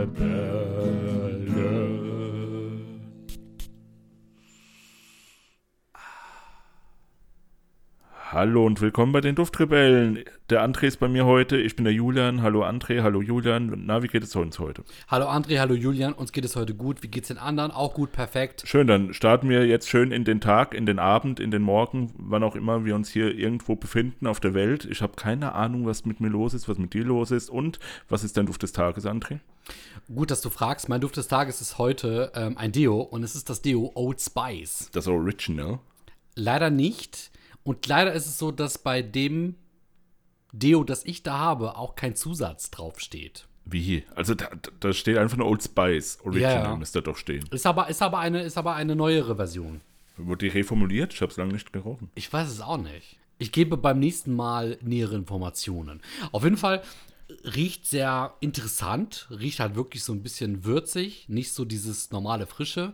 Duftrebellen. Hallo und willkommen bei den Duftrebellen. Der André ist bei mir heute. Ich bin der Julian. Hallo André, hallo Julian. Na, wie geht es uns heute? Hallo André, hallo Julian. Uns geht es heute gut. Wie geht's den anderen? Auch gut, perfekt. Schön, dann starten wir jetzt schön in den Tag, in den Abend, in den Morgen, wann auch immer wir uns hier irgendwo befinden auf der Welt. Ich habe keine Ahnung, was mit mir los ist, was mit dir los ist und was ist dein Duft des Tages, André? Gut, dass du fragst. Mein Duft des Tages ist heute ähm, ein Deo und es ist das Deo Old Spice. Das Original. Leider nicht. Und leider ist es so, dass bei dem Deo, das ich da habe, auch kein Zusatz draufsteht. Wie? Also da, da steht einfach nur Old Spice Original, Ja, ja. müsste da doch stehen. Ist aber, ist aber, eine, ist aber eine neuere Version. Wurde die reformuliert? Ich habe es lange nicht gerochen. Ich weiß es auch nicht. Ich gebe beim nächsten Mal nähere Informationen. Auf jeden Fall riecht sehr interessant, riecht halt wirklich so ein bisschen würzig, nicht so dieses normale Frische.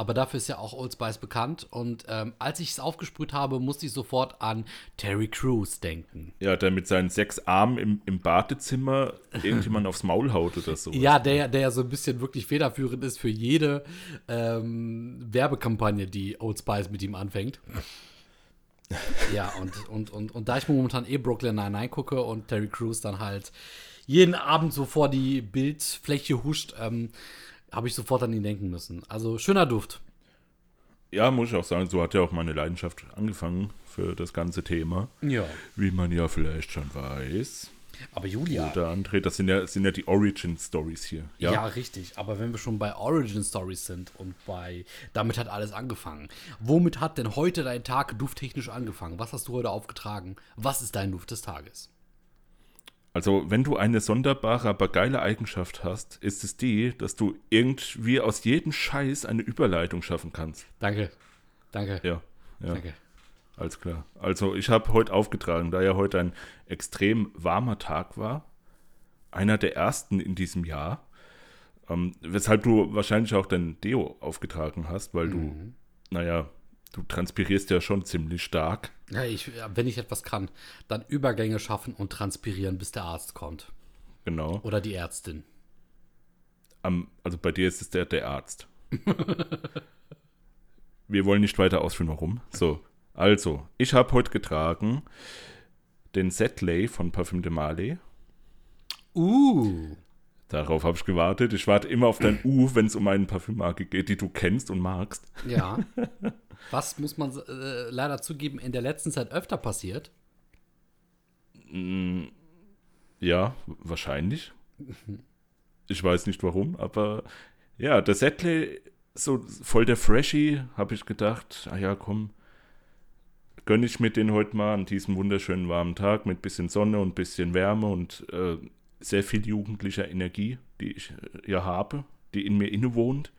Aber dafür ist ja auch Old Spice bekannt. Und ähm, als ich es aufgesprüht habe, musste ich sofort an Terry Crews denken. Ja, der mit seinen sechs Armen im, im Badezimmer irgendjemand aufs Maul haut oder so. Ja, der, der ja so ein bisschen wirklich federführend ist für jede ähm, Werbekampagne, die Old Spice mit ihm anfängt. ja, und, und, und, und da ich momentan eh Brooklyn Nine-Nine gucke und Terry Crews dann halt jeden Abend so vor die Bildfläche huscht, ähm, habe ich sofort an ihn denken müssen. Also schöner Duft. Ja, muss ich auch sagen, so hat ja auch meine Leidenschaft angefangen für das ganze Thema. Ja. Wie man ja vielleicht schon weiß. Aber Julia. Oder André, das sind ja, sind ja die Origin-Stories hier. Ja? richtig. Aber wenn wir schon bei Origin Stories sind und bei damit hat alles angefangen. Womit hat denn heute dein Tag dufttechnisch angefangen? Was hast du heute aufgetragen? Was ist dein Duft des Tages? Also, wenn du eine sonderbare, aber geile Eigenschaft hast, ist es die, dass du irgendwie aus jedem Scheiß eine Überleitung schaffen kannst. Danke. Danke. Ja, ja. Danke. Alles klar. Also ich habe heute aufgetragen, da ja heute ein extrem warmer Tag war, einer der ersten in diesem Jahr, ähm, weshalb du wahrscheinlich auch dein Deo aufgetragen hast, weil du, naja, du transpirierst ja schon ziemlich stark. Ja, ich, wenn ich etwas kann, dann Übergänge schaffen und transpirieren, bis der Arzt kommt. Genau. Oder die Ärztin. Am, also bei dir ist es der, der Arzt. Wir wollen nicht weiter ausführen, warum. So, also, ich habe heute getragen den Setley von Parfum de Marley. Uh. Darauf habe ich gewartet. Ich warte immer auf dein U, wenn es um eine Parfümmarke geht, die du kennst und magst. Ja. Was muss man äh, leider zugeben, in der letzten Zeit öfter passiert? Ja, wahrscheinlich. Ich weiß nicht warum, aber ja, der Setley, so voll der Freshie, habe ich gedacht, ah ja, komm, gönne ich mir den heute mal an diesem wunderschönen warmen Tag mit bisschen Sonne und bisschen Wärme und äh, sehr viel jugendlicher Energie, die ich äh, ja habe, die in mir innewohnt.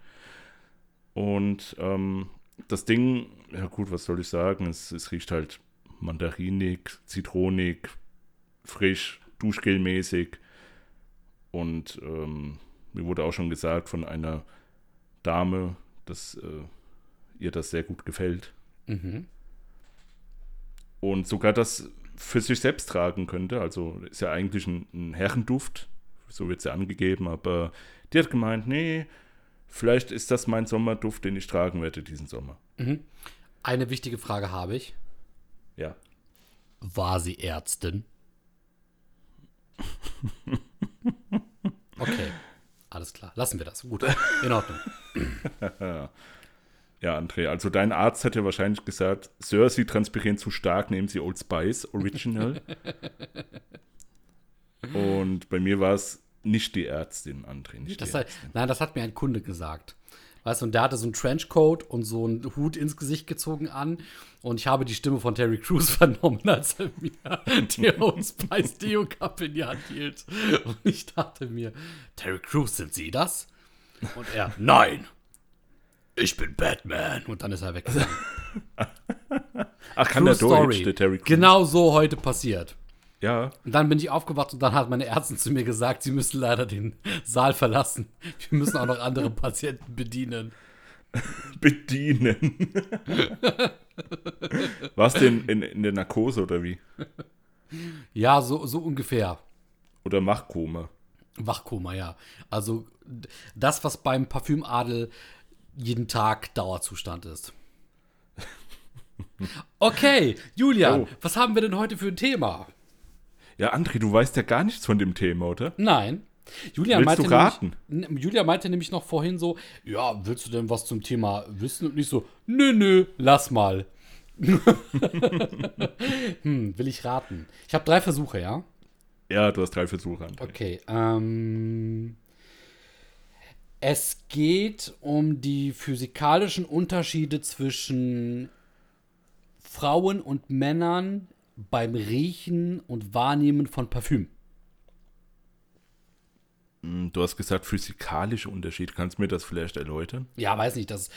Und ähm, das Ding, ja gut, was soll ich sagen, es, es riecht halt mandarinig, zitronig, frisch, duschgelmäßig. Und ähm, mir wurde auch schon gesagt von einer Dame, dass äh, ihr das sehr gut gefällt. Mhm. Und sogar das für sich selbst tragen könnte. Also ist ja eigentlich ein, ein Herrenduft, so wird es ja angegeben, aber die hat gemeint, nee, vielleicht ist das mein Sommerduft, den ich tragen werde diesen Sommer. Eine wichtige Frage habe ich. Ja. War sie Ärztin? Okay, alles klar. Lassen wir das. Gut, in Ordnung. Ja, André, also dein Arzt hat ja wahrscheinlich gesagt, Sir, Sie transpirieren zu stark, nehmen Sie Old Spice Original. Und bei mir war es nicht die Ärztin, André, nicht Das die hat, Ärztin. nein, das hat mir ein Kunde gesagt. Weißt du, und der hatte so einen Trenchcoat und so einen Hut ins Gesicht gezogen an. Und ich habe die Stimme von Terry Crews vernommen, als er mir die Old Spice Deo Cup in die Hand hielt. Und ich dachte mir, Terry Crews, sind Sie das? Und er, nein, ich bin Batman. Und dann ist er weggegangen. Ach, kann True der Deutsch, der Terry Crews? Genau so heute passiert. Ja, Und dann bin ich aufgewacht und dann hat meine Ärztin zu mir gesagt, sie müssen leider den Saal verlassen. Wir müssen auch noch andere Patienten bedienen. bedienen. Warst du in, in, in der Narkose oder wie? Ja, so, so ungefähr. Oder Machkoma? Wachkoma, ja. Also das, was beim Parfümadel jeden Tag Dauerzustand ist. Okay, Julian, Oh. was haben wir denn heute für ein Thema? Ja, André, du weißt ja gar nichts von dem Thema, oder? Nein. Julian Willst meinte du raten? Nämlich, Julian meinte nämlich noch vorhin so, ja, willst du denn was zum Thema wissen? Und nicht so, nö, nö, lass mal. hm, will ich raten. Ich habe drei Versuche, ja? Ja, du hast drei Versuche, André. Okay, ähm. Es geht um die physikalischen Unterschiede zwischen Frauen und Männern beim Riechen und Wahrnehmen von Parfüm. Hm, Du hast gesagt, physikalische Unterschied. Kannst du mir das vielleicht erläutern? Ja, weiß nicht, dass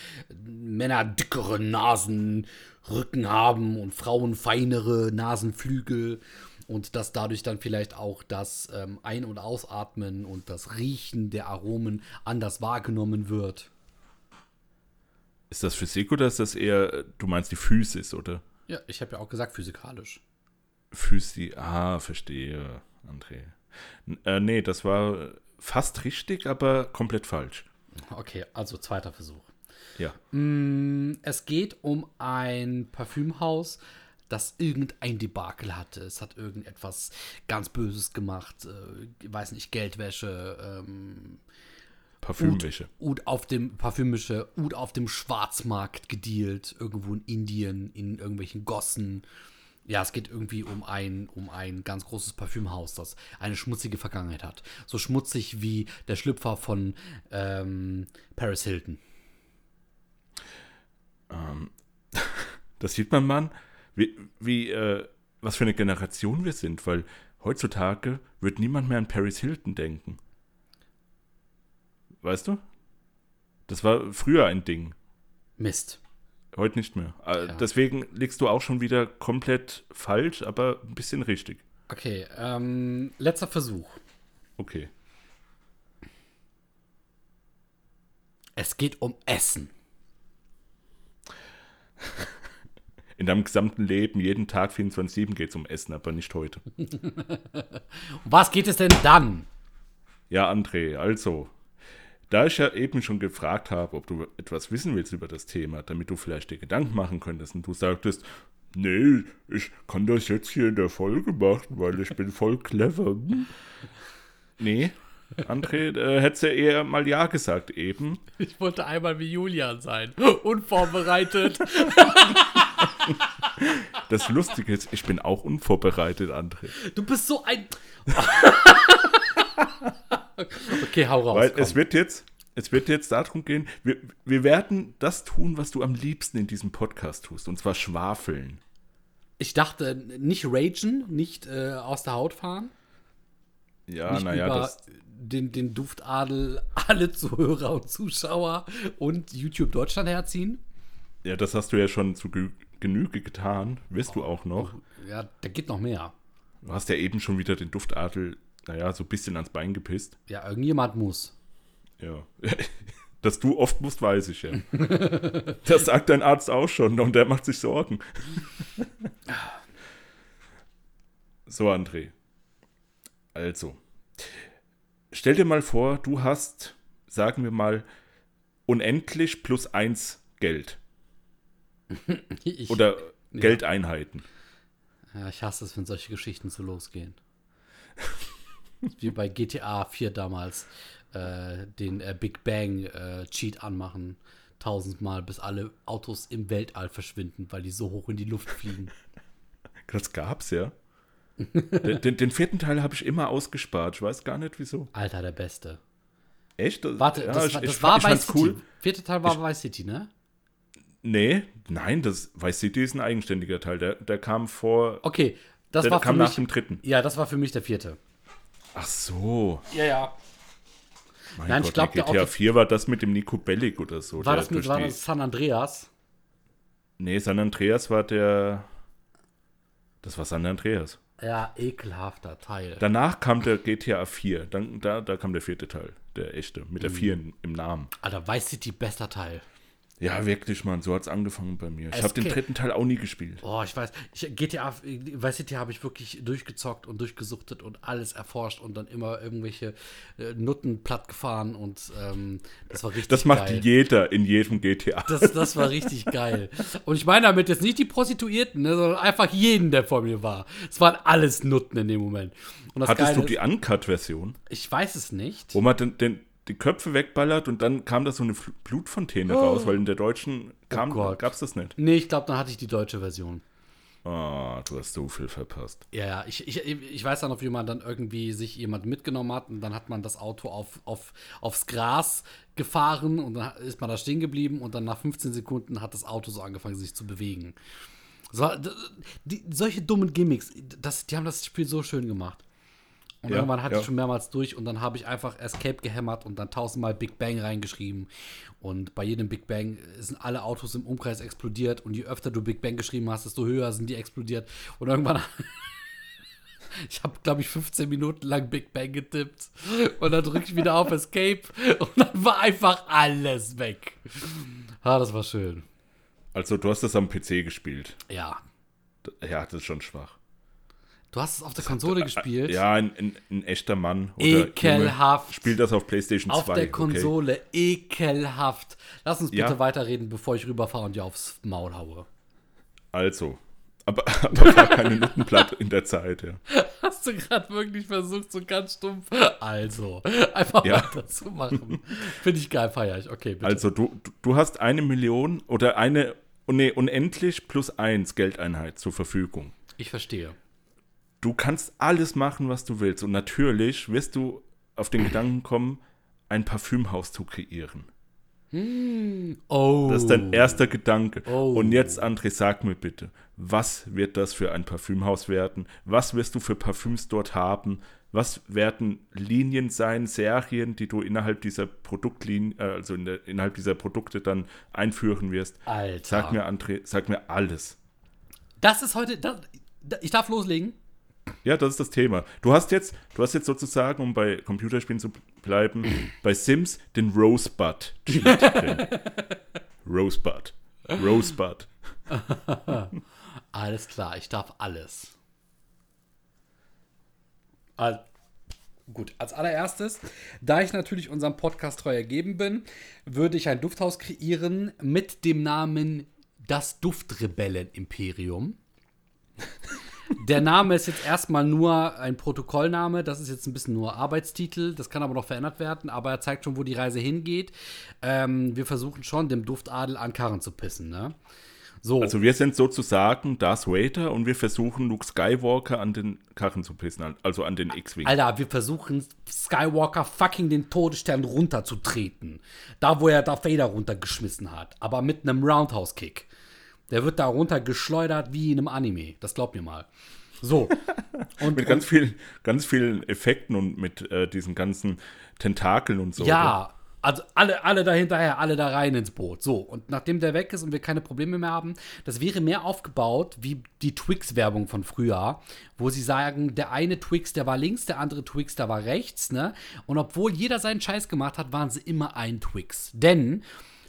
Männer dickere Nasenrücken haben und Frauen feinere Nasenflügel und dass dadurch dann vielleicht auch das ähm, Ein- und Ausatmen und das Riechen der Aromen anders wahrgenommen wird. Ist das Physik oder ist das eher, du meinst die Physis, oder? Ja, ich habe ja auch gesagt physikalisch. Physi, ah, verstehe, André. N- Äh, nee, das war fast richtig, aber komplett falsch. Okay, also zweiter Versuch. Ja. Mm, Es geht um ein Parfümhaus, das irgendein Debakel hatte. Es hat irgendetwas ganz Böses gemacht. Äh, ich weiß nicht, Geldwäsche, ähm, Parfümwäsche. Ud auf dem Parfümische, Ud auf dem Schwarzmarkt gedealt, irgendwo in Indien, in irgendwelchen Gossen. Ja, es geht irgendwie um ein, um ein ganz großes Parfümhaus, das eine schmutzige Vergangenheit hat. So schmutzig wie der Schlüpfer von ähm, Paris Hilton. Das sieht man, Mann, wie, wie äh, was für eine Generation wir sind, weil heutzutage wird niemand mehr an Paris Hilton denken. Weißt du? Das war früher ein Ding, Mist. Heute nicht mehr. Äh, Ja. Deswegen liegst du auch schon wieder komplett falsch, aber ein bisschen richtig. Okay, ähm, letzter Versuch. Okay. Es geht um Essen. In deinem gesamten Leben, jeden Tag 24-7 geht es um Essen, aber nicht heute. Um was geht es denn dann? Ja, André, also, da ich ja eben schon gefragt habe, ob du etwas wissen willst über das Thema, damit du vielleicht dir Gedanken machen könntest und du sagtest, nee, ich kann das jetzt hier in der Folge machen, weil ich bin voll clever. Nee, André, äh, hättest ja eher mal Ja gesagt eben. Ich wollte einmal wie Julian sein. Unvorbereitet. Das Lustige ist, ich bin auch unvorbereitet, André. Du bist so ein. okay, hau raus. Weil komm. es wird jetzt, es wird jetzt darum gehen, wir, wir werden das tun, was du am liebsten in diesem Podcast tust, und zwar schwafeln. ich dachte, nicht ragen, nicht äh, aus der Haut fahren. Ja, naja, das, den, den Duftadel alle Zuhörer und Zuschauer und YouTube Deutschland herziehen. ja, das hast du ja schon zu Genüge getan, wirst du auch noch. Ja, da geht noch mehr. Du hast ja eben schon wieder den Duftadel, naja, so ein bisschen ans Bein gepisst. Ja, irgendjemand muss. Ja. Dass du oft musst, weiß ich ja. Das sagt dein Arzt auch schon und der macht sich Sorgen. So, André. Also, stell dir mal vor, du hast, sagen wir mal, unendlich plus eins Geld Ich, oder Geldeinheiten. ja, ich hasse es, wenn solche Geschichten so losgehen. Wie bei GTA 4 damals äh, den äh, Big Bang äh, Cheat anmachen. Tausendmal, bis alle Autos im Weltall verschwinden, weil die so hoch in die Luft fliegen. Das gab's ja. den, den, den vierten Teil habe ich immer ausgespart. Ich weiß gar nicht wieso. Alter, der Beste. Echt? Warte, Ja, das, ich- war- das ich- war ich bei fand's City. cool. Vierte Teil war bei City, ne? Nee, nein, das Vice City ist ein eigenständiger Teil. Der, der kam vor. Okay, das der war kam nach mich. dem dritten. Ja, das war für mich der vierte. Ach so. Ja, ja. Mein Nein, ich Gott, glaub, der der GTA Auto- 4 war das mit dem Nico Bellic oder so. War das mit war das San Andreas? Nee, San Andreas war der. Das war San Andreas. Ja, ekelhafter Teil. Danach kam der GTA 4. Dann, da, da kam der vierte Teil. Der echte. Mit der Mhm. 4 in- im Namen. Alter, Vice City, bester Teil. Ja, wirklich, Mann. So hat es angefangen bei mir. Ich habe den dritten Teil auch nie gespielt. Oh, ich weiß. Ich, GTA, Vice City habe ich wirklich durchgezockt und durchgesuchtet und alles erforscht und dann immer irgendwelche äh, Nutten platt gefahren und ähm, das war richtig Das macht geil. jeder in jedem GTA. Das, das war richtig geil. Und ich meine damit jetzt nicht die Prostituierten, ne, sondern einfach jeden, der vor mir war. Es waren alles Nutten in dem Moment. Und das Hattest Geile du die Uncut-Version, ich weiß es nicht. wo man den, den, die Köpfe wegballert und dann kam da so eine Fl- Blutfontäne raus, weil in der deutschen kam, Oh gab's das nicht. Nee, ich glaube, dann hatte ich die deutsche Version. Ah, du hast so viel verpasst. Ja, ja, ich, ich, ich weiß dann noch, wie man dann irgendwie sich jemand mitgenommen hat und dann hat man das Auto auf, auf, aufs Gras gefahren und dann ist man da stehen geblieben und dann nach 15 Sekunden hat das Auto so angefangen, sich zu bewegen. So, die, solche dummen Gimmicks, das, die haben das Spiel so schön gemacht. Und Ja, irgendwann hatte ja. ich schon mehrmals durch und dann habe ich einfach Escape gehämmert und dann tausendmal Big Bang reingeschrieben. Und bei jedem Big Bang sind alle Autos im Umkreis explodiert und je öfter du Big Bang geschrieben hast, desto höher sind die explodiert. Und irgendwann Ich habe, glaube ich, 15 Minuten lang Big Bang getippt. Und dann drücke ich wieder auf Escape. Und dann war einfach alles weg. Ah, das war schön. Also, du hast das am PC gespielt. Ja. Ja, das ist schon schwach. Du hast es auf der Konsole gespielt. Ja, ein, ein, ein echter Mann oder Ekelhaft. Junge spielt das auf PlayStation Auf 2. der okay. Konsole. Ekelhaft. Lass uns bitte Ja. weiterreden, bevor ich rüberfahre und dir aufs Maul haue. Also. Aber, aber war keine Nuttenblatt in der Zeit, ja. Hast du gerade wirklich versucht, so ganz stumpf? Also, einfach Ja. weiterzumachen. Finde ich geil, feier ich. Okay, bitte. Also du, du- du hast eine Million oder eine, oh nee, unendlich plus eins Geldeinheit zur Verfügung. ich verstehe. Du kannst alles machen, was du willst. Und natürlich wirst du auf den Gedanken kommen, ein Parfümhaus zu kreieren. Oh. Das ist dein erster Gedanke. Oh. Und jetzt, André, sag mir bitte, was wird das für ein Parfümhaus werden? Was wirst du für Parfüms dort haben? Was werden Linien sein, Serien, die du innerhalb dieser Produktlinie, äh, also in der, innerhalb dieser Produkte dann einführen wirst? Alter. Sag mir, André, sag mir alles. Das ist heute. Das, ich darf loslegen. Ja, das ist das Thema. Du hast jetzt, du hast jetzt sozusagen, um bei Computerspielen zu bleiben, bei Sims den Rosebud. Rosebud. Rosebud. Alles klar, ich darf alles. Also, gut, als allererstes, da ich natürlich unserem Podcast treu ergeben bin, würde ich ein Dufthaus kreieren mit dem Namen Das Duftrebellen-Imperium. Der Name ist jetzt erstmal nur ein Protokollname, das ist jetzt ein bisschen nur Arbeitstitel, das kann aber noch verändert werden, aber er zeigt schon, wo die Reise hingeht. Ähm, wir versuchen schon, dem Duftadel an Karren zu pissen, ne? So. Also wir sind sozusagen Darth Vader und wir versuchen Luke Skywalker an den Karren zu pissen, also an den X-Wing. Alter, wir versuchen Skywalker fucking den Todesstern runterzutreten. Da, wo er Darth Vader runtergeschmissen hat. Aber mit einem Roundhouse-Kick. Der wird da runtergeschleudert wie in einem Anime. Das glaubt mir mal. So. Und, Mit ganz vielen, ganz vielen Effekten und mit äh, diesen ganzen Tentakeln und so. Ja, also alle, alle da hinterher, alle da rein ins Boot. So, und nachdem der weg ist und wir keine Probleme mehr haben, das wäre mehr aufgebaut wie die Twix-Werbung von früher, wo sie sagen, der eine Twix, der war links, der andere Twix, der war rechts, ne? Und obwohl jeder seinen Scheiß gemacht hat, waren sie immer ein Twix. Denn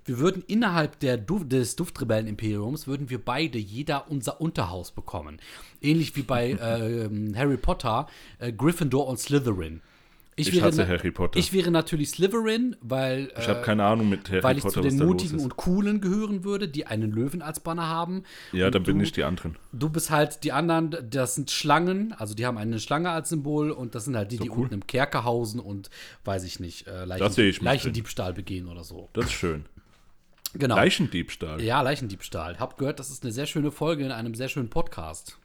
wir würden innerhalb der Duft, des Duftrebellen-Imperiums, würden wir beide jeder unser Unterhaus bekommen. Ähnlich wie bei ähm, Harry Potter, äh, Gryffindor und Slytherin. Ich wäre hasse na- Harry Potter. Ich wäre natürlich Slytherin, weil, Ich äh, habe keine Ahnung mit Harry weil ich Potter, zu den Mutigen und Coolen gehören würde, die einen Löwen als Banner haben. Ja, und dann bin ich die anderen. Du bist halt die anderen, das sind Schlangen, also die haben eine Schlange als Symbol und das sind halt die, die cool. unten im Kerker hausen und, weiß ich nicht, äh, Leichen, ich Leichendiebstahl begehen oder so. Das ist schön. Genau. Leichendiebstahl. ja, Leichendiebstahl. Hab gehört, das ist eine sehr schöne Folge in einem sehr schönen Podcast.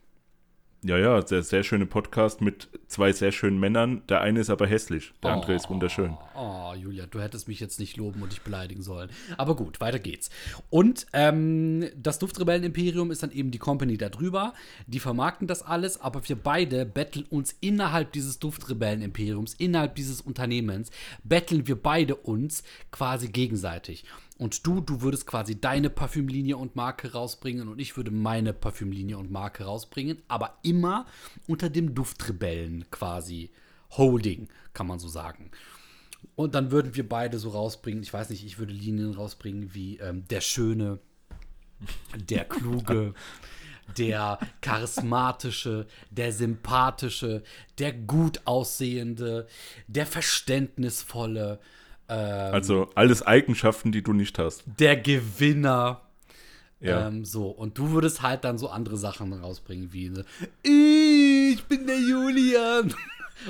Ja, ja, sehr, sehr schöne Podcast mit zwei sehr schönen Männern. Der eine ist aber hässlich, der andere ist wunderschön. Oh, Julia, du hättest mich jetzt nicht loben und dich beleidigen sollen. Aber gut, weiter geht's. Und ähm, das Duftrebellen-Imperium ist dann eben die Company da drüber. Die vermarkten das alles, aber wir beide betteln uns innerhalb dieses Duftrebellen-Imperiums, innerhalb dieses Unternehmens, betteln wir beide uns quasi gegenseitig. Und du, du würdest quasi deine Parfümlinie und Marke rausbringen und ich würde meine Parfümlinie und Marke rausbringen, aber immer unter dem Duftrebellen quasi Holding, kann man so sagen. Und dann würden wir beide so rausbringen, ich weiß nicht, ich würde Linien rausbringen wie ähm, der Schöne, der Kluge, der Charismatische, der Sympathische, der Gut Aussehende, der Verständnisvolle, ähm, Also alles Eigenschaften, die du nicht hast. der Gewinner. Ja. Ähm, so, und du würdest halt dann so andere Sachen rausbringen, wie so, ich bin der Julian.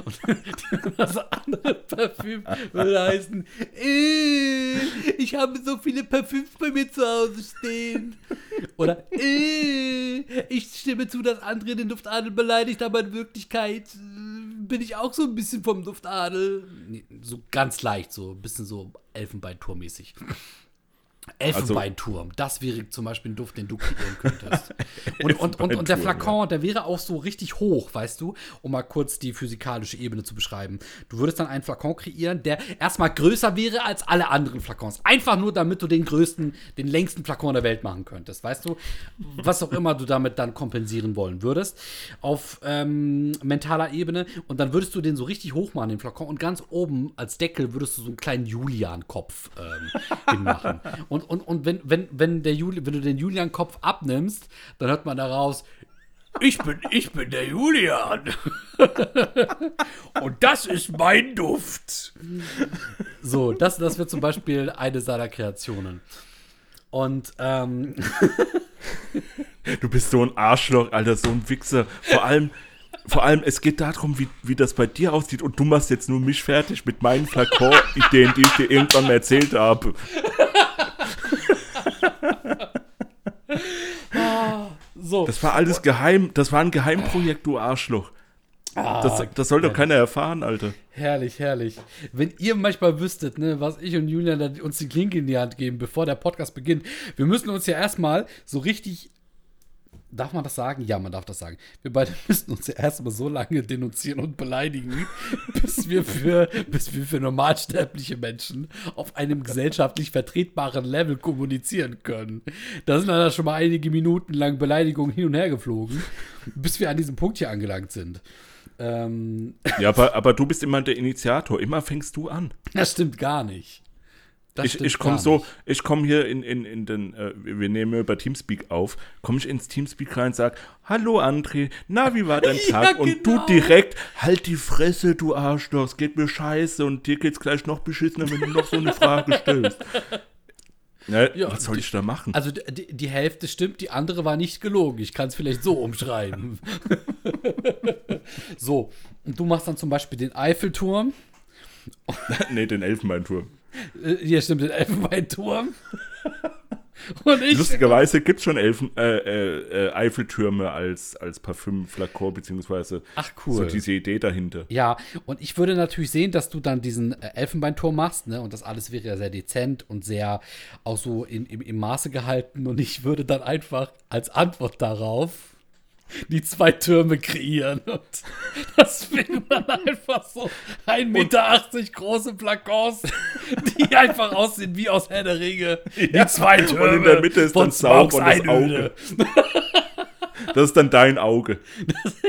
Und das andere Parfüm würde heißen, äh, ich habe so viele Parfüms bei mir zu Hause stehen. Oder äh, ich stimme zu, dass andere den Duftadel beleidigt, aber in Wirklichkeit bin ich auch so ein bisschen vom Duftadel. Nee, so ganz leicht, so ein bisschen so Elfenbeinturmäßig. Elfenbeinturm, das wäre zum Beispiel ein Duft, den du kreieren könntest. Und, und, und, und der Flakon, der wäre auch so richtig hoch, weißt du, um mal kurz die physikalische Ebene zu beschreiben. Du würdest dann einen Flakon kreieren, der erstmal größer wäre als alle anderen Flakons. Einfach nur, damit du den größten, den längsten Flakon der Welt machen könntest, weißt du? Was auch immer du damit dann kompensieren wollen würdest. Auf ähm, mentaler Ebene. Und dann würdest du den so richtig hoch machen, den Flakon. Und ganz oben als Deckel würdest du so einen kleinen Julian-Kopf ähm, hinmachen. Und, und, und wenn, wenn, wenn, der Juli, wenn du den Julian-Kopf abnimmst, dann hört man daraus, ich bin, ich bin der Julian. Und das ist mein Duft. So, das, das wird zum Beispiel eine seiner Kreationen. Und ähm, Du bist so ein Arschloch, Alter, so ein Wichser. Vor allem, vor allem, es geht darum, wie, wie das bei dir aussieht. Und du machst jetzt nur mich fertig mit meinen Flakon-Ideen, die ich dir irgendwann mal erzählt habe. so. Das war alles geheim. Das war ein Geheimprojekt, du Arschloch. Das, das soll doch keiner erfahren, Alter. Herrlich, herrlich. Wenn ihr manchmal wüsstet, ne, was ich und Julian uns die Klinke in die Hand geben, bevor der Podcast beginnt. Wir müssen uns ja erstmal so richtig. Darf man das sagen? Ja, man darf das sagen. Wir beide müssen uns ja erstmal so lange denunzieren und beleidigen, bis wir für, bis wir für normalsterbliche Menschen auf einem gesellschaftlich vertretbaren Level kommunizieren können. Da sind dann schon mal einige Minuten lang Beleidigungen hin und her geflogen, bis wir an diesem Punkt hier angelangt sind. Ähm, Ja, aber, aber du bist immer der Initiator. Immer fängst du an. Das stimmt gar nicht. Das Ich, ich komme so, ich komme hier in, in, in den, äh, wir nehmen über Teamspeak auf, komme ich ins Teamspeak rein und sag, hallo André, na, wie war dein Ja, Tag? Und genau. du direkt, halt die Fresse, du Arschloch, es geht mir scheiße und dir geht's gleich noch beschissener, wenn du noch so eine Frage stellst. Ja, Ja, was soll ich da machen? Also die, die Hälfte stimmt, die andere war nicht gelogen. Ich kann es vielleicht so umschreiben. so, und du machst dann zum Beispiel den Eiffelturm. nee, den Elfenbeinturm. Äh, hier stimmt, den Elfenbeinturm. Lustigerweise gibt es schon Elfen, äh, äh, äh, Eiffeltürme als, als Parfümflakon, beziehungsweise Ach, so cool. diese Idee dahinter. Ja, und ich würde natürlich sehen, dass du dann diesen äh, Elfenbeinturm machst, ne? Und das alles wäre ja sehr dezent und sehr auch so in, im, im Maße gehalten. Und ich würde dann einfach als Antwort darauf die zwei Türme kreieren. Und das wären dann einfach so 1,80 Meter große Flakons, die einfach aussehen wie aus Herr der Ringe. Die zwei Türme Und in der Mitte ist dann Sauron das. Auge. Das ist dann dein Auge.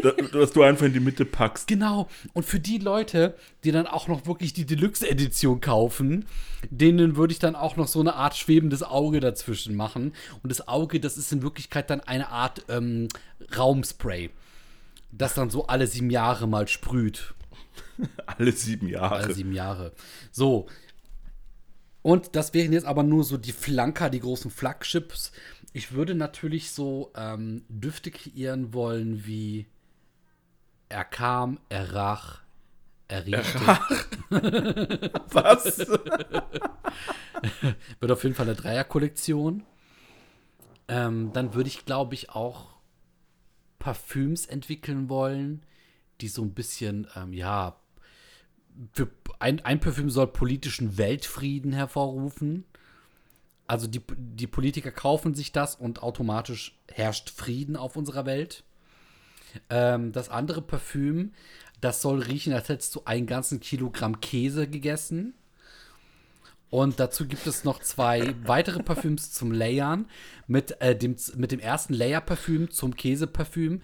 Da- dass du einfach in die Mitte packst. Genau. Und für die Leute, die dann auch noch wirklich die Deluxe-Edition kaufen, denen würde ich dann auch noch so eine Art schwebendes Auge dazwischen machen. Und das Auge, das ist in Wirklichkeit dann eine Art ähm, Raumspray, das dann so alle sieben Jahre mal sprüht. Alle sieben Jahre. Alle sieben Jahre. So. Und das wären jetzt aber nur so die Flanker, die großen Flagships. Ich würde natürlich so ähm, Düfte kreieren wollen wie er kam, er rach, er riechte. Was? Wird auf jeden Fall eine Dreierkollektion. Ähm, dann würde ich, glaube ich, auch Parfüms entwickeln wollen, die so ein bisschen, ähm, ja, für ein, ein Parfüm soll politischen Weltfrieden hervorrufen. Also die, die Politiker kaufen sich das und automatisch herrscht Frieden auf unserer Welt. Ähm, das andere Parfüm, das soll riechen, als hättest du einen ganzen Kilogramm Käse gegessen. Und dazu gibt es noch zwei weitere Parfüms zum Layern. Mit, äh, dem, mit dem ersten Layer-Parfüm zum Käseparfüm.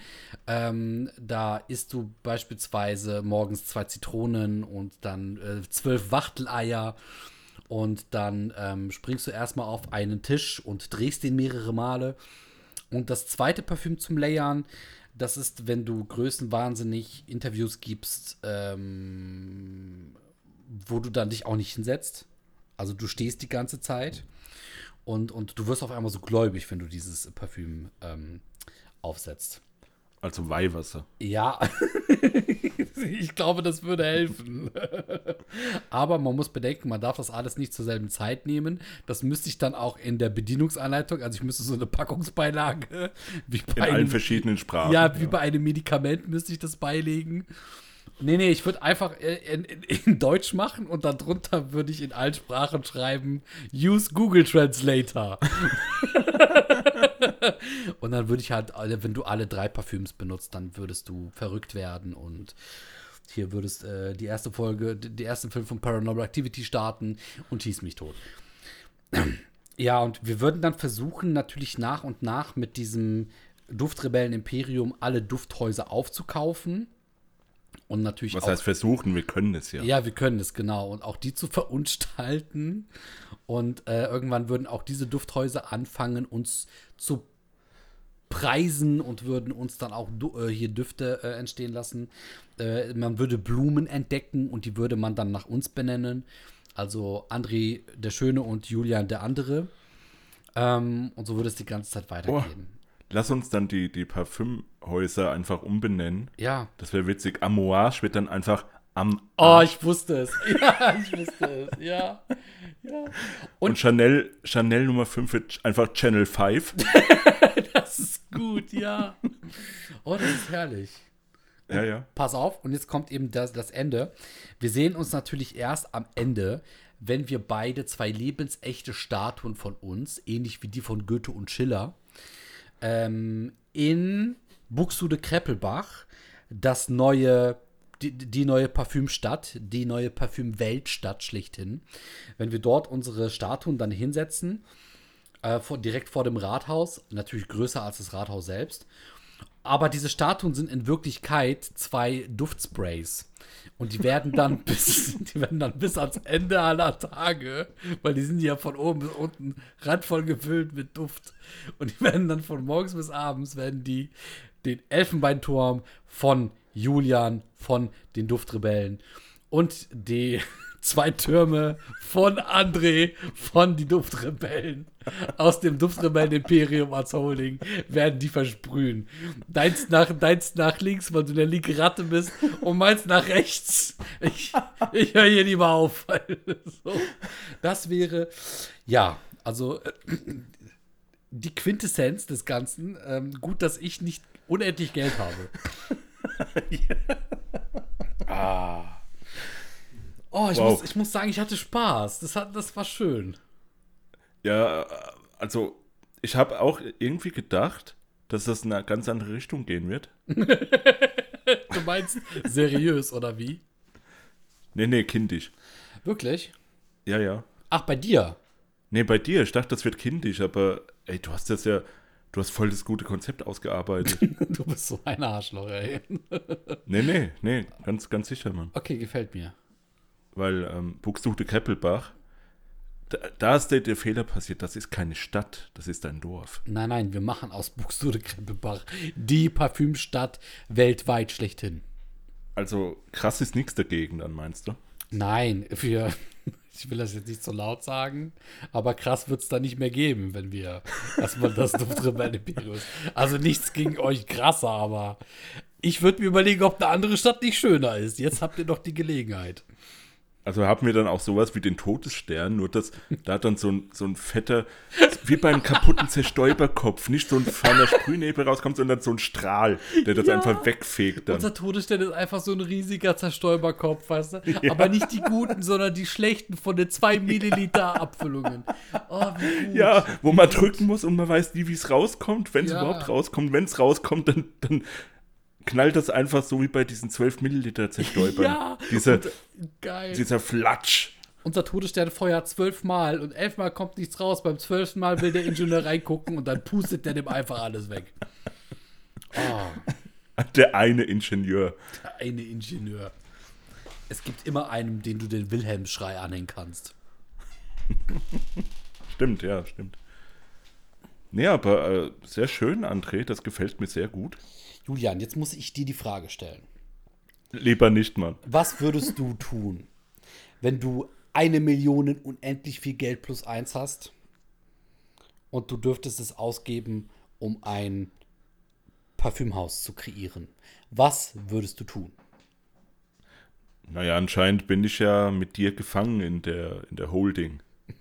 Ähm, da isst du beispielsweise morgens zwei Zitronen und dann äh, zwölf Wachteleier. Und dann ähm, springst du erstmal auf einen Tisch und drehst den mehrere Male. Und das zweite Parfüm zum Layern, das ist, wenn du größenwahnsinnig Interviews gibst, ähm, wo du dann dich auch nicht hinsetzt. Also du stehst die ganze Zeit und, und du wirst auf einmal so gläubig, wenn du dieses Parfüm ähm, aufsetzt. Also Weihwasser. Ja, ich glaube, das würde helfen. Aber man muss bedenken, man darf das alles nicht zur selben Zeit nehmen. Das müsste ich dann auch in der Bedienungsanleitung, also ich müsste so eine Packungsbeilage wie bei in einem, allen verschiedenen Sprachen. Ja, wie ja. bei einem Medikament müsste ich das beilegen. Nee, nee, ich würde einfach in, in, in, Deutsch machen und darunter würde ich in allen Sprachen schreiben, use Google Translator. und dann würde ich halt, wenn du alle drei Parfüms benutzt, dann würdest du verrückt werden und hier würdest äh, die erste Folge, die ersten Film von Paranormal Activity starten und schieß mich tot. ja, und wir würden dann versuchen, natürlich nach und nach mit diesem Duftrebellen Imperium alle Dufthäuser aufzukaufen und natürlich Was auch, heißt versuchen? Wir können es ja. Ja, wir können es, genau. Und auch die zu verunstalten. Und äh, irgendwann würden auch diese Dufthäuser anfangen, uns zu preisen und würden uns dann auch äh, hier Düfte äh, entstehen lassen. Äh, man würde Blumen entdecken und die würde man dann nach uns benennen. Also André der Schöne und Julian der andere. Ähm, und so würde es die ganze Zeit weitergehen. Oh, lass uns dann die, die Parfümhäuser einfach umbenennen. Ja. Das wäre witzig. Amouage wird dann einfach am. Oh, ich wusste es. Ja, ich wusste es. Ja. ja. Und, Und, Chanel, Chanel Nummer 5 wird einfach Channel 5. das ist gut, ja. Oh, das ist herrlich. Ja, ja. Pass auf, und jetzt kommt eben das, das Ende. Wir sehen uns natürlich erst am Ende, wenn wir beide zwei lebensechte Statuen von uns, ähnlich wie die von Goethe und Schiller, ähm, in Buxtehude Kreppelbach das neue die, die neue Parfümstadt, die neue Parfümweltstadt schlichthin. Wenn wir dort unsere Statuen dann hinsetzen, äh, vor, direkt vor dem Rathaus, natürlich größer als das Rathaus selbst. Aber diese Statuen sind in Wirklichkeit zwei Duftsprays. Und die werden dann bis, die werden dann bis ans Ende aller Tage, weil die sind ja von oben bis unten randvoll gefüllt mit Duft. Und die werden dann von morgens bis abends, werden die den Elfenbeinturm von Julian von den Duftrebellen und die zwei Türme von André von die Duftrebellen aus dem Duftrebellen-Imperium als Holding werden die versprühen. Deins nach, deins nach links, weil du der linke Ratte bist, und meins nach rechts. Ich, ich höre hier lieber auf. so, das wäre, ja, also äh, die Quintessenz des Ganzen. Ähm, gut, dass ich nicht unendlich Geld habe. ah. Oh, ich, wow. muss, ich muss sagen, ich hatte Spaß. Das, hat, das war schön. Ja, also ich habe auch irgendwie gedacht, dass das in eine ganz andere Richtung gehen wird. du meinst seriös oder wie? Nee, nee, kindisch. Wirklich? Ja, ja. Ach, bei dir? Nee, bei dir. Ich dachte, das wird kindisch, aber ey, du hast das ja, du hast voll das gute Konzept ausgearbeitet. du bist so ein Arschloch, ey. nee, nee, nee, ganz, ganz sicher, Mann. Okay, gefällt mir. Weil ähm, Buxtehude Kreppelbach, da, da ist der, der, Fehler passiert, das ist keine Stadt, das ist ein Dorf. Nein, nein, wir machen aus Buxtehude Kreppelbach die Parfümstadt weltweit schlechthin. Also krass ist nichts dagegen, dann meinst du? Nein, wir, ich will das jetzt nicht so laut sagen, aber krass wird es da nicht mehr geben, wenn wir erstmal das Duftrebell-Imperium Also nichts gegen euch krasser, aber ich würde mir überlegen, ob eine andere Stadt nicht schöner ist. Jetzt habt ihr doch die Gelegenheit. Also haben wir dann auch sowas wie den Todesstern, nur dass da dann so ein, so ein fetter, wie beim kaputten Zerstäuberkopf, nicht so ein feiner Sprühnebel rauskommt, sondern so ein Strahl, der das ja, einfach wegfegt dann. Unser Todesstern ist einfach so ein riesiger Zerstäuberkopf, weißt du? Ja. Aber nicht die guten, sondern die schlechten von den 2 Milliliter Abfüllungen. Oh, ja, wo man drücken muss und man weiß nie, wie es rauskommt, wenn es überhaupt rauskommt. Wenn es rauskommt, dann, dann knallt das einfach so wie bei diesen 12 Milliliter Zerstäubern. ja, dieser, und, geil. dieser Flatsch. Unser Todesstern feuert zwölfmal und elfmal kommt nichts raus. Beim zwölften Mal will der Ingenieur reingucken und dann pustet der dem einfach alles weg. Oh. Der eine Ingenieur. Der eine Ingenieur. Es gibt immer einen, den du den Wilhelm-Schrei anhängen kannst. stimmt, ja, stimmt. Nee, aber äh, sehr schön, André. Das gefällt mir sehr gut. Julian, jetzt muss ich dir die Frage stellen. Lieber nicht, Mann. Was würdest du tun, wenn du eine Million unendlich viel Geld plus eins hast und du dürftest es ausgeben, um ein Parfümhaus zu kreieren? Was würdest du tun? Naja, anscheinend bin ich ja mit dir gefangen in der, in der Holding.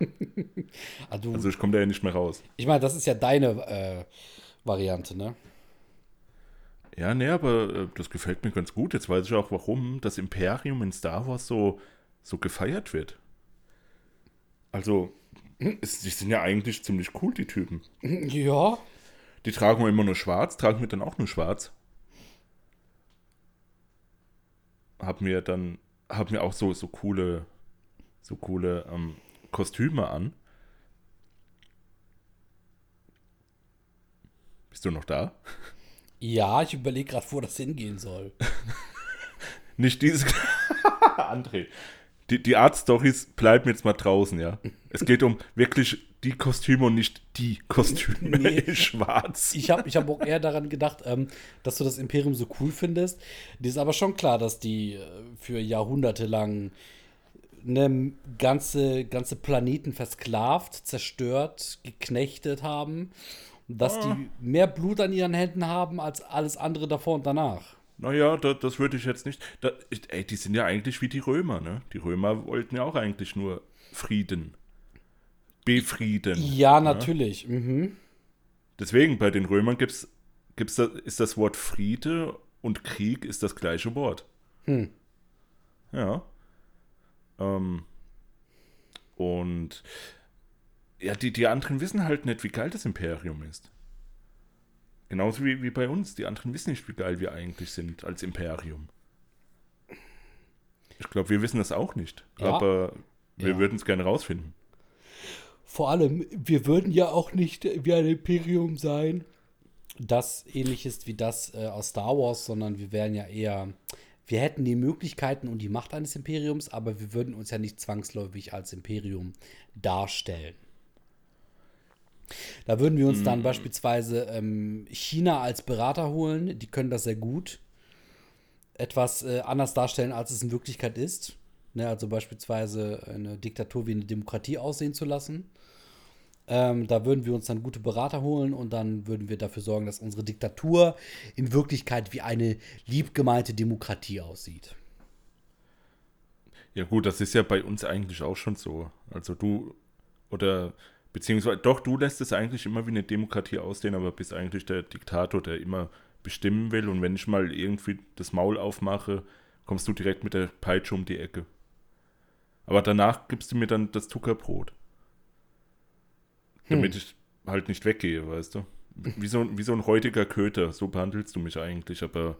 also, also, ich komme da ja nicht mehr raus. Ich meine, das ist ja deine äh, Variante, ne? Ja, ne, aber äh, das gefällt mir ganz gut. Jetzt weiß ich auch, warum das Imperium in Star Wars so, so gefeiert wird. Also, es, die sind ja eigentlich ziemlich cool, die Typen. Ja. Die tragen immer nur schwarz, tragen wir dann auch nur schwarz. Hab mir dann, hab mir auch so, so coole, so coole ähm, Kostüme an. Bist du noch da? Ja, ich überlege gerade, wo das hingehen soll. Nicht diese. André. Die, die Art-Stories bleiben jetzt mal draußen, ja. Es geht um wirklich die Kostüme und nicht die Kostüme nee. in schwarz. Ich habe ich hab auch eher daran gedacht, ähm, dass du das Imperium so cool findest. Dir ist aber schon klar, dass die äh, für Jahrhunderte lang ne, ganze, ganze Planeten versklavt, zerstört, geknechtet haben. Dass oh. die mehr Blut an ihren Händen haben als alles andere davor und danach. Naja, da, das würde ich jetzt nicht. Da, ey, die sind ja eigentlich wie die Römer, ne? Die Römer wollten ja auch eigentlich nur Frieden. Befrieden. Ja, ne? natürlich. Mhm. Deswegen, bei den Römern gibt's, gibt's da, ist das Wort Friede und Krieg ist das gleiche Wort. Hm. Ja. Ähm, und ja, die, die anderen wissen halt nicht, wie geil das Imperium ist. Genauso wie, wie bei uns. Die anderen wissen nicht, wie geil wir eigentlich sind als Imperium. Ich glaube, wir wissen das auch nicht. Ja. Aber wir ja. würden es gerne rausfinden. Vor allem, wir würden ja auch nicht wie ein Imperium sein, das ähnlich ist wie das äh, aus Star Wars, sondern wir wären ja eher wir hätten die Möglichkeiten und die Macht eines Imperiums, aber wir würden uns ja nicht zwangsläufig als Imperium darstellen. Da würden wir uns mm. dann beispielsweise ähm, China als Berater holen, die können das sehr gut. Etwas äh, anders darstellen, als es in Wirklichkeit ist. Ne, also beispielsweise eine Diktatur wie eine Demokratie aussehen zu lassen. Ähm, da würden wir uns dann gute Berater holen und dann würden wir dafür sorgen, dass unsere Diktatur in Wirklichkeit wie eine liebgemeinte Demokratie aussieht. Ja gut, das ist ja bei uns eigentlich auch schon so. Also du oder beziehungsweise doch, du lässt es eigentlich immer wie eine Demokratie aussehen, aber bist eigentlich der Diktator, der immer bestimmen will und wenn ich mal irgendwie das Maul aufmache, kommst du direkt mit der Peitsche um die Ecke. Aber danach gibst du mir dann das Zuckerbrot. Damit hm. ich halt nicht weggehe, weißt du? Wie so, wie so ein heutiger Köter, so behandelst du mich eigentlich, aber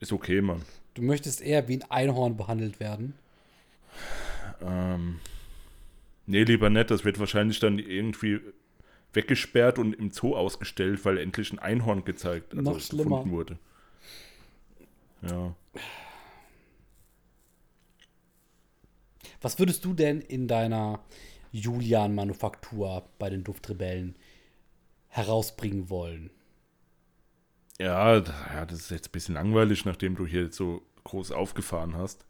ist okay, Mann. Du möchtest eher wie ein Einhorn behandelt werden? Ähm, nee, lieber nicht. Das wird wahrscheinlich dann irgendwie weggesperrt und im Zoo ausgestellt, weil endlich ein Einhorn gezeigt, also Noch schlimmer. gefunden wurde. Ja. Was würdest du denn in deiner Julian-Manufaktur bei den Duftrebellen herausbringen wollen. Ja, das ist jetzt ein bisschen langweilig, nachdem du hier so groß aufgefahren hast.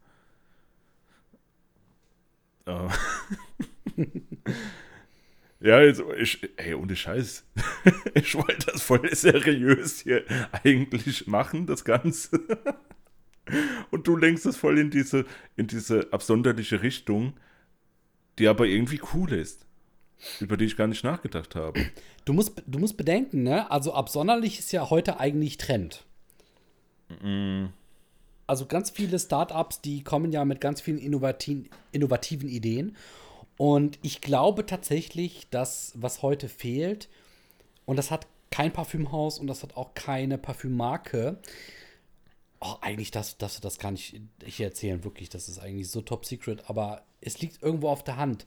Ja, jetzt, ich, ey, ohne Scheiß. ich wollte das voll seriös hier eigentlich machen, das Ganze. Und du lenkst es voll in diese, in diese absonderliche Richtung die aber irgendwie cool ist. Über die ich gar nicht nachgedacht habe. Du musst, du musst bedenken, ne? Also absonderlich ist ja heute eigentlich Trend. Mm. Also ganz viele Startups, die kommen ja mit ganz vielen innovativen, innovativen Ideen. Und ich glaube tatsächlich, dass was heute fehlt, und das hat kein Parfümhaus und das hat auch keine Parfümmarke, Oh, eigentlich das, das, das kann ich hier erzählen, wirklich. Das ist eigentlich so top secret, aber es liegt irgendwo auf der Hand.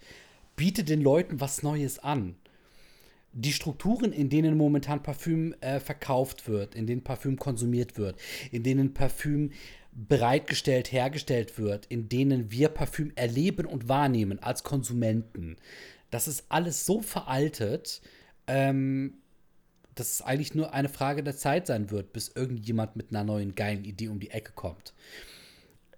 Biete den Leuten was Neues an. Die Strukturen, in denen momentan Parfüm äh, verkauft wird, in denen Parfüm konsumiert wird, in denen Parfüm bereitgestellt, hergestellt wird, in denen wir Parfüm erleben und wahrnehmen als Konsumenten, das ist alles so veraltet, ähm, dass es eigentlich nur eine Frage der Zeit sein wird, bis irgendjemand mit einer neuen geilen Idee um die Ecke kommt.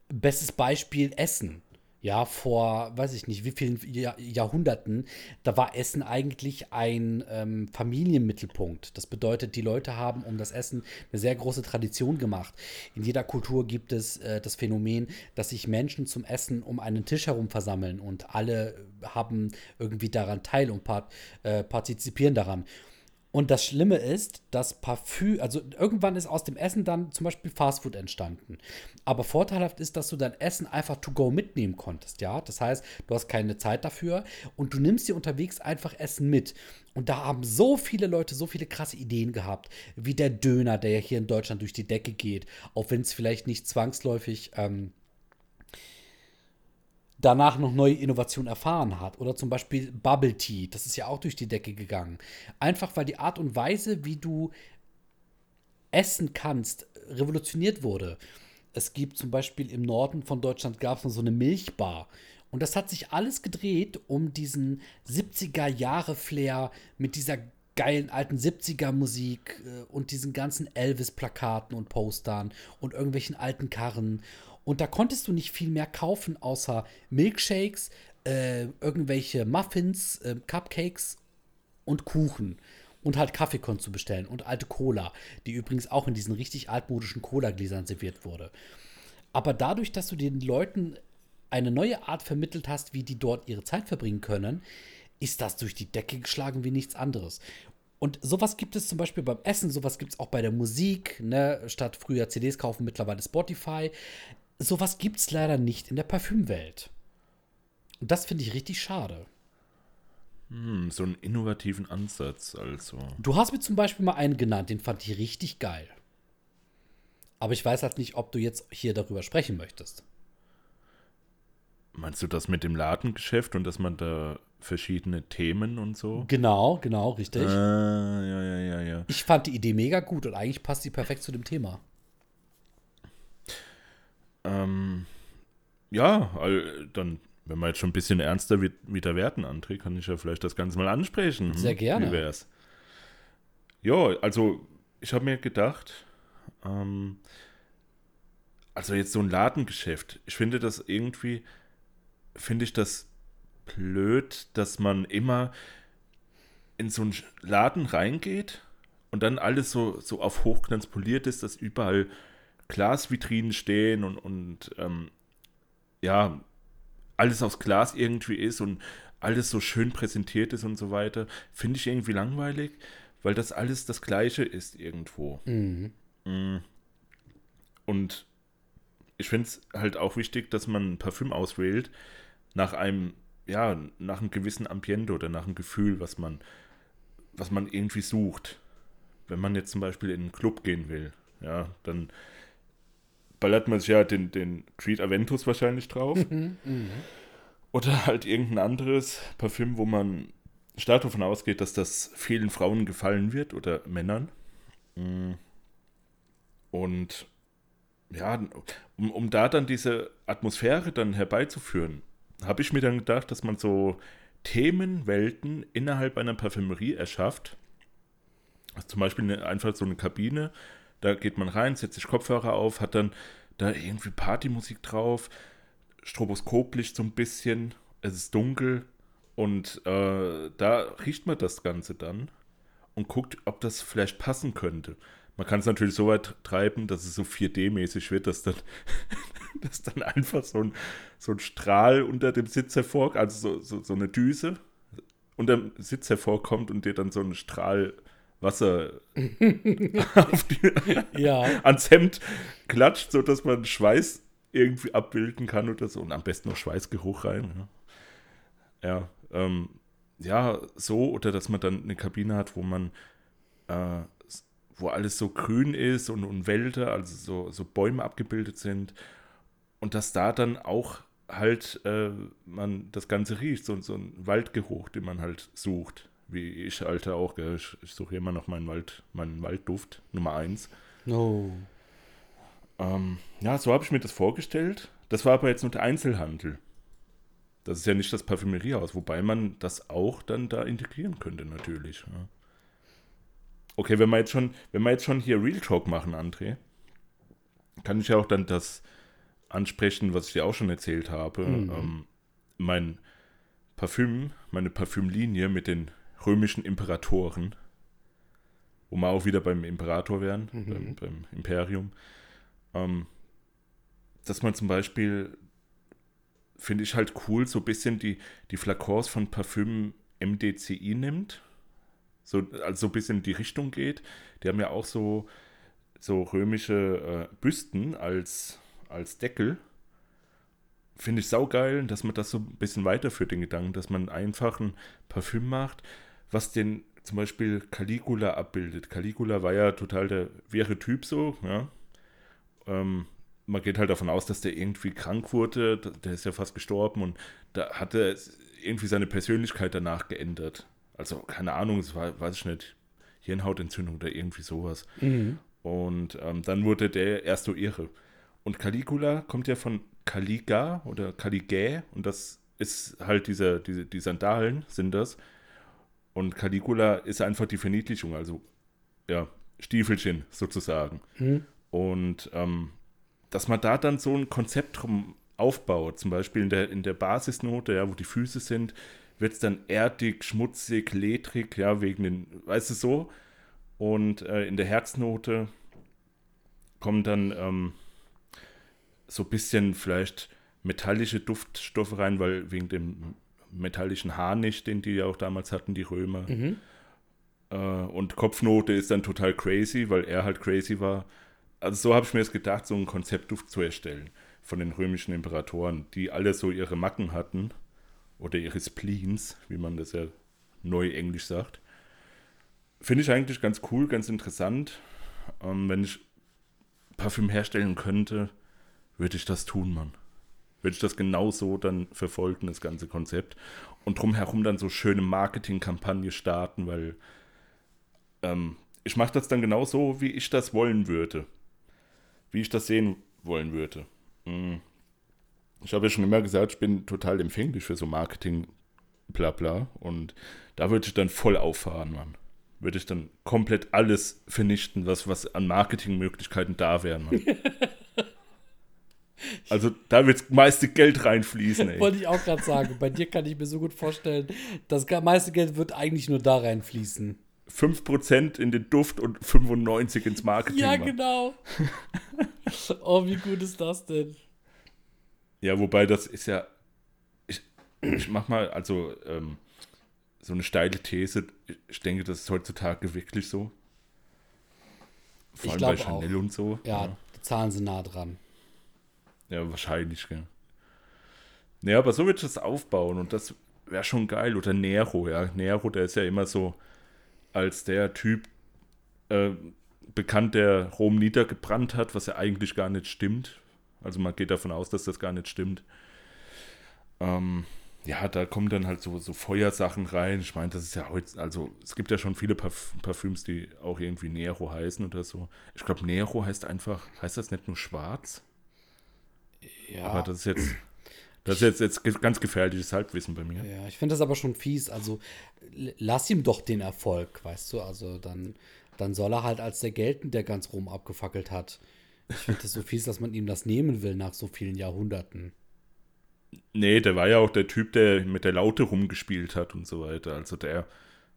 Bestes Beispiel Essen ja, vor, weiß ich nicht, wie vielen Jahr Jahrhunderten, da war Essen eigentlich ein ähm, Familienmittelpunkt. Das bedeutet, die Leute haben um das Essen eine sehr große Tradition gemacht. In jeder Kultur gibt es äh, das Phänomen, dass sich Menschen zum Essen um einen Tisch herum versammeln und alle haben irgendwie daran teil und part, äh, partizipieren daran. Und das Schlimme ist, dass Parfüm, also irgendwann ist aus dem Essen dann zum Beispiel Fastfood entstanden. Aber vorteilhaft ist, dass du dein Essen einfach to go mitnehmen konntest, ja. Das heißt, du hast keine Zeit dafür und du nimmst dir unterwegs einfach Essen mit. Und da haben so viele Leute so viele krasse Ideen gehabt, wie der Döner, der ja hier in Deutschland durch die Decke geht, auch wenn es vielleicht nicht zwangsläufig ähm, danach noch neue Innovationen erfahren hat. Oder zum Beispiel Bubble Tea, das ist ja auch durch die Decke gegangen. Einfach weil die Art und Weise, wie du essen kannst, revolutioniert wurde. Es gibt zum Beispiel im Norden von Deutschland gab es so eine Milchbar. Und das hat sich alles gedreht um diesen 70er Jahre Flair mit dieser geilen alten 70er Musik äh, und diesen ganzen Elvis Plakaten und Postern und irgendwelchen alten Karren und da konntest du nicht viel mehr kaufen, außer Milkshakes, äh, irgendwelche Muffins, äh, Cupcakes und Kuchen. Und halt Kaffee du bestellen und alte Cola, die übrigens auch in diesen richtig altmodischen Cola-Gläsern serviert wurde. Aber dadurch, dass du den Leuten eine neue Art vermittelt hast, wie die dort ihre Zeit verbringen können, ist das durch die Decke geschlagen wie nichts anderes. Und sowas gibt es zum Beispiel beim Essen, sowas gibt es auch bei der Musik, ne? statt früher CDs kaufen, mittlerweile Spotify sowas gibt es leider nicht in der Parfümwelt. Und das finde ich richtig schade. Hm, so einen innovativen Ansatz, also. Du hast mir zum Beispiel mal einen genannt, den fand ich richtig geil. Aber ich weiß halt nicht, ob du jetzt hier darüber sprechen möchtest. Meinst du das mit dem Ladengeschäft und dass man da verschiedene Themen und so? Genau, genau, richtig. Ah, ja, ja, ja, ja. Ich fand die Idee mega gut und eigentlich passt sie perfekt zu dem Thema. Ähm, ja, dann, wenn man jetzt schon ein bisschen ernster wird, wieder werden, André, kann ich ja vielleicht das Ganze mal ansprechen. Hm? Sehr gerne. Wie wär's? Ja, also ich habe mir gedacht, ähm, also jetzt so ein Ladengeschäft, ich finde das irgendwie, finde ich das blöd, dass man immer in so einen Laden reingeht und dann alles so, so auf Hochglanz poliert ist, dass überall Glasvitrinen stehen und, und ähm, ja, alles aus Glas irgendwie ist und alles so schön präsentiert ist und so weiter, finde ich irgendwie langweilig, weil das alles das Gleiche ist irgendwo. Mhm. Mm. Und ich finde es halt auch wichtig, dass man ein Parfüm auswählt nach einem, ja, nach einem gewissen Ambiente oder nach einem Gefühl, was man, was man irgendwie sucht. Wenn man jetzt zum Beispiel in einen Club gehen will, ja, dann ballert man sich ja den, den Creed Aventus wahrscheinlich drauf. Mhm, mhm. Oder halt irgendein anderes Parfüm, wo man stark davon ausgeht, dass das vielen Frauen gefallen wird oder Männern. Mm. Und ja, um, um da dann diese Atmosphäre dann herbeizuführen, habe ich mir dann gedacht, dass man so Themenwelten innerhalb einer Parfümerie erschafft. Also zum Beispiel eine, einfach so eine Kabine, da geht man rein, setzt sich Kopfhörer auf, hat dann da irgendwie Partymusik drauf, Stroboskoplicht so ein bisschen, es ist dunkel und äh, da riecht man das Ganze dann und guckt, ob das vielleicht passen könnte. Man kann es natürlich so weit treiben, dass es so 4D-mäßig wird, dass dann, dass dann einfach so ein, so ein Strahl unter dem Sitz hervorkommt, also so, so, so eine Düse unter dem Sitz hervorkommt und dir dann so ein Strahl Wasser die, ja. ans Hemd klatscht, sodass man Schweiß irgendwie abbilden kann oder so. Und am besten noch Schweißgeruch rein. Ja, ja, ähm, ja so, oder dass man dann eine Kabine hat, wo man, äh, wo alles so grün ist und, und Wälder, also so, so Bäume abgebildet sind. Und dass da dann auch halt äh, man das Ganze riecht, so, so ein Waldgeruch, den man halt sucht. Wie ich, Alter, auch. Gell? Ich, ich suche immer noch meinen, Wald, meinen Waldduft, Nummer eins. No. Ähm, ja, so habe ich mir das vorgestellt. Das war aber jetzt nur der Einzelhandel. Das ist ja nicht das Parfümeriehaus, wobei man das auch dann da integrieren könnte, natürlich. Ja. Okay, wenn wir jetzt schon, wenn wir jetzt schon hier Real Talk machen, André, kann ich ja auch dann das ansprechen, was ich dir auch schon erzählt habe. Mhm. Ähm, mein Parfüm, meine Parfümlinie mit den römischen Imperatoren, wo wir auch wieder beim Imperator wären, Mhm. beim, beim Imperium. Ähm, dass man zum Beispiel, finde ich halt cool, so ein bisschen die, die Flakons von Parfüm MDCI nimmt. So, also so ein bisschen in die Richtung geht. Die haben ja auch so, so römische äh, Büsten als, als Deckel. Finde ich saugeil, dass man das so ein bisschen weiterführt, den Gedanken, dass man einfach ein Parfüm macht, was den zum Beispiel Caligula abbildet. Caligula war ja total der wirre Typ so, ja. Ähm, man geht halt davon aus, dass der irgendwie krank wurde, der ist ja fast gestorben und da hat er irgendwie seine Persönlichkeit danach geändert. Also, keine Ahnung, es war, weiß ich nicht, Hirnhautentzündung oder irgendwie sowas. Mhm. Und ähm, dann wurde der erst so irre. Und Caligula kommt ja von Caliga oder Caligä und das ist halt diese, diese, die Sandalen sind das. Und Caligula ist einfach die Verniedlichung, also ja, Stiefelchen sozusagen. Mhm. Und ähm, dass man da dann so ein Konzept drum aufbaut, zum Beispiel in der, in der Basisnote, ja, wo die Füße sind, wird es dann erdig, schmutzig, ledrig, ja, wegen den, weißt du so. Und äh, in der Herznote kommen dann ähm, so ein bisschen vielleicht metallische Duftstoffe rein, weil wegen dem metallischen Harnisch, den die ja auch damals hatten, die Römer. Mhm. Äh, und Kopfnote ist dann total crazy, weil er halt crazy war. Also so habe ich mir das gedacht, so einen Konzeptduft zu erstellen von den römischen Imperatoren, die alle so ihre Macken hatten oder ihre Spleens, wie man das ja neu englisch sagt. Finde ich eigentlich ganz cool, ganz interessant. Ähm, wenn ich Parfüm herstellen könnte, würde ich das tun, Mann. Würde ich das genau so dann verfolgen, das ganze Konzept. Und drumherum dann so schöne Marketingkampagne starten, weil ähm, ich mache das dann genau so, wie ich das wollen würde. Wie ich das sehen wollen würde. Mm. Ich habe ja schon immer gesagt, ich bin total empfänglich für so Marketing, bla bla. Und da würde ich dann voll auffahren, Mann. Würde ich dann komplett alles vernichten, was, was an Marketingmöglichkeiten da wären, Mann. Also da wird das meiste Geld reinfließen, ey. Wollte ich auch gerade sagen. Bei dir kann ich mir so gut vorstellen, das meiste Geld wird eigentlich nur da reinfließen. 5% in den Duft und 95% ins Marketing. Ja, genau. oh, wie gut ist das denn? Ja, wobei das ist ja. Ich, ich mach mal, also ähm, so eine steile These. Ich denke, das ist heutzutage wirklich so. Vor Ich allem bei glaub auch. Chanel und so. Ja, die Zahlen sind nah dran. Ja, wahrscheinlich, gell. Ja, aber so wird es aufbauen und das wäre schon geil. Oder Nero, ja. Nero, der ist ja immer so als der Typ äh, bekannt, der Rom niedergebrannt hat, was ja eigentlich gar nicht stimmt. Also man geht davon aus, dass das gar nicht stimmt. Ähm, ja, da kommen dann halt so, so Feuersachen rein. Ich meine, das ist ja heute, also es gibt ja schon viele Parf Parfüms, die auch irgendwie Nero heißen oder so. Ich glaube, Nero heißt einfach, heißt das nicht nur schwarz? Ja. Aber das ist jetzt, das ist jetzt, jetzt ganz gefährliches Halbwissen bei mir. Ja, ich finde das aber schon fies. Also lass ihm doch den Erfolg, weißt du? Also dann, dann soll er halt als der gelten, der ganz Rom abgefackelt hat. Ich finde das so fies, dass man ihm das nehmen will nach so vielen Jahrhunderten. Nee, der war ja auch der Typ, der mit der Laute rumgespielt hat und so weiter. Also der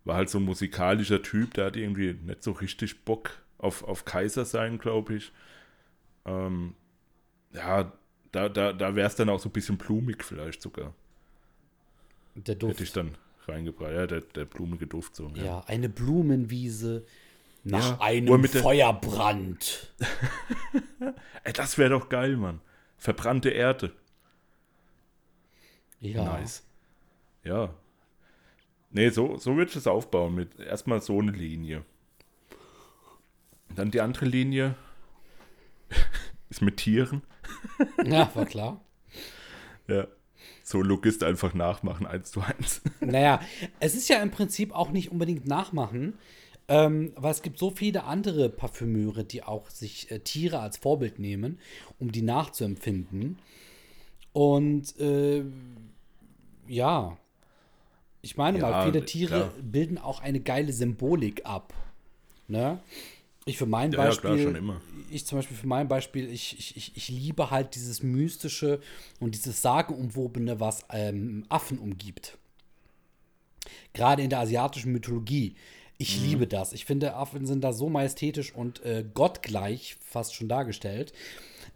war halt so ein musikalischer Typ, der hat irgendwie nicht so richtig Bock auf, auf Kaiser sein, glaube ich. Ähm, ja, da, da, da wäre es dann auch so ein bisschen blumig vielleicht sogar. Der Hätte Duft. ich dann reingebracht. Ja, der, der blumige Duft so. ja. eine Blumenwiese nach Ja, einem er Feuerbrand. Ey, das wäre doch geil, Mann. Verbrannte Erde. Ja. Nice. Ja. Nee, so, so würde ich es aufbauen. Mit erstmal so eine Linie. Dann die andere Linie ist mit Tieren. Ja, war klar. Ja. So Logist einfach nachmachen, eins zu eins. Naja, es ist ja im Prinzip auch nicht unbedingt nachmachen, ähm, weil es gibt so viele andere Parfümeure, die auch sich äh, Tiere als Vorbild nehmen, um die nachzuempfinden. Und äh, ja, ich meine Ja, mal, viele Tiere klar. bilden auch eine geile Symbolik ab. Ne? Ich für mein Ja, ja, Beispiel, klar, ich zum Beispiel für mein Beispiel, ich, ich, ich, ich liebe halt dieses Mystische und dieses Sagenumwobene, was ähm, Affen umgibt. Gerade in der asiatischen Mythologie. Ich liebe das. Ich finde, Affen sind da so majestätisch und äh, gottgleich fast schon dargestellt.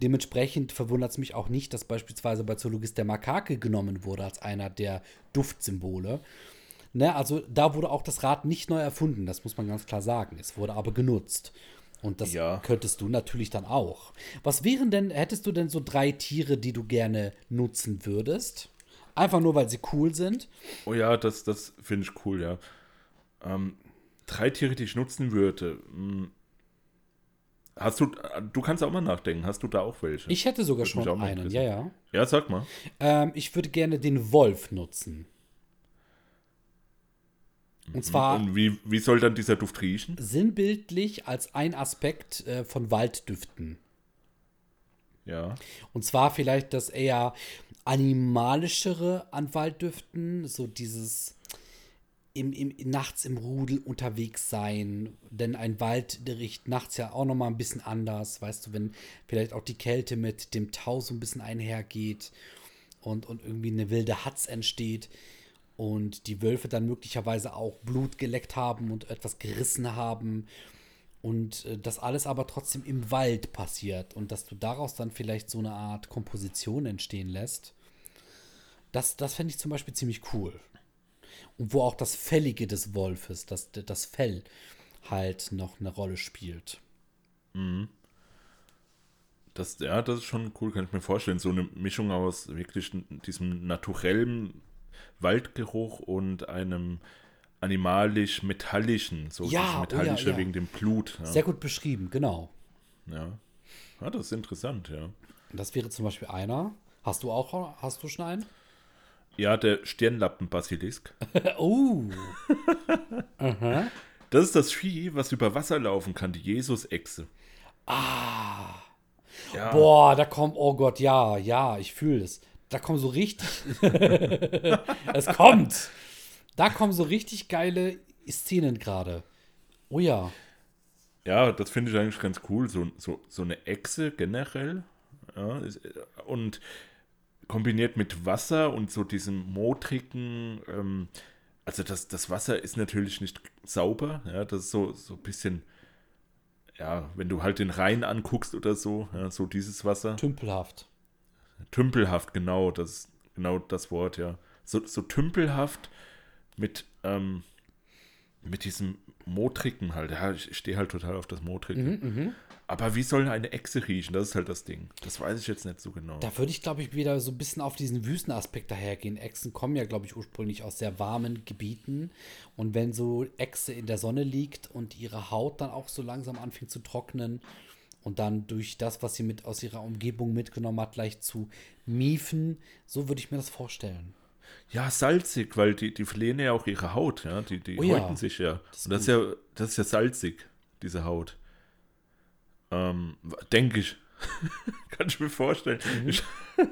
Dementsprechend verwundert es mich auch nicht, dass beispielsweise bei Zoologist der Makake genommen wurde als einer der Duftsymbole. Ne, also da wurde auch das Rad nicht neu erfunden, das muss man ganz klar sagen. Es wurde aber genutzt. Und das Ja. könntest du natürlich dann auch. Was wären denn, hättest du denn so drei Tiere, die du gerne nutzen würdest? Einfach nur, weil sie cool sind? Oh ja, das, das finde ich cool, ja. Ähm, drei Tiere, die ich nutzen würde. Hm. Hast du, du kannst auch mal nachdenken, hast du da auch welche? Ich hätte sogar Würde schon einen, ja, ja. Ja, sag mal. Ähm, ich würde gerne den Wolf nutzen. Und zwar Und wie, wie soll dann dieser Duft riechen? sinnbildlich als ein Aspekt äh, von Walddüften. Ja. Und zwar vielleicht das eher animalischere an Walddüften, so dieses im, im, nachts im Rudel unterwegs sein. Denn ein Wald, der riecht nachts ja auch nochmal ein bisschen anders. Weißt du, wenn vielleicht auch die Kälte mit dem Tau so ein bisschen einhergeht und, und irgendwie eine wilde Hatz entsteht und die Wölfe dann möglicherweise auch Blut geleckt haben und etwas gerissen haben und äh, das alles aber trotzdem im Wald passiert und dass du daraus dann vielleicht so eine Art Komposition entstehen lässt, das, das fände ich zum Beispiel ziemlich cool. Und wo auch das Fellige des Wolfes, das, das Fell halt noch eine Rolle spielt. Das, ja, das ist schon cool, kann ich mir vorstellen. So eine Mischung aus wirklich diesem naturellen Waldgeruch und einem animalisch-metallischen, so Ja, dieses oh ja, metallische ja. wegen dem Blut. Ja. Sehr gut beschrieben, genau. ja. ja, das ist interessant, ja. Das wäre zum Beispiel einer. Hast du auch, hast du schon einen? Ja, der Stirnlappenbasilisk. oh, Das ist das Vieh, was über Wasser laufen kann, die Jesus-Echse. Ah. Ja, boah, da kommt, oh Gott, ja, ja, ich fühle es. Da kommen so richtig, es kommt. Da kommen so richtig geile Szenen gerade. Oh ja. ja das finde ich eigentlich ganz cool. So, so, so eine Echse generell. Ja, und kombiniert mit Wasser und so diesem modrigen, ähm, also das, das Wasser ist natürlich nicht sauber, ja, das ist so, so ein bisschen, ja, wenn du halt den Rhein anguckst oder so, ja, so dieses Wasser. Tümpelhaft. Tümpelhaft, genau, das genau das Wort, ja. So, so tümpelhaft mit, ähm, mit diesem Modrigen halt. Ja, ich stehe halt total auf das Modrige. Mhm, Aber wie soll eine Echse riechen? Das ist halt das Ding. Das weiß ich jetzt nicht so genau. Da würde ich, glaube ich, wieder so ein bisschen auf diesen Wüstenaspekt dahergehen. Echsen kommen ja, glaube ich, ursprünglich aus sehr warmen Gebieten. Und wenn so Echse in der Sonne liegt und ihre Haut dann auch so langsam anfängt zu trocknen und dann durch das, was sie mit aus ihrer Umgebung mitgenommen hat, leicht zu miefen, so würde ich mir das vorstellen. Ja, salzig, weil die, die verlieren ja auch ihre Haut, ja. Die, die Oh ja, häuten sich ja. das ist Und das ist ja, das ist ja salzig, diese Haut. Ähm, denke ich. Kann ich mir vorstellen. Mhm. Ich,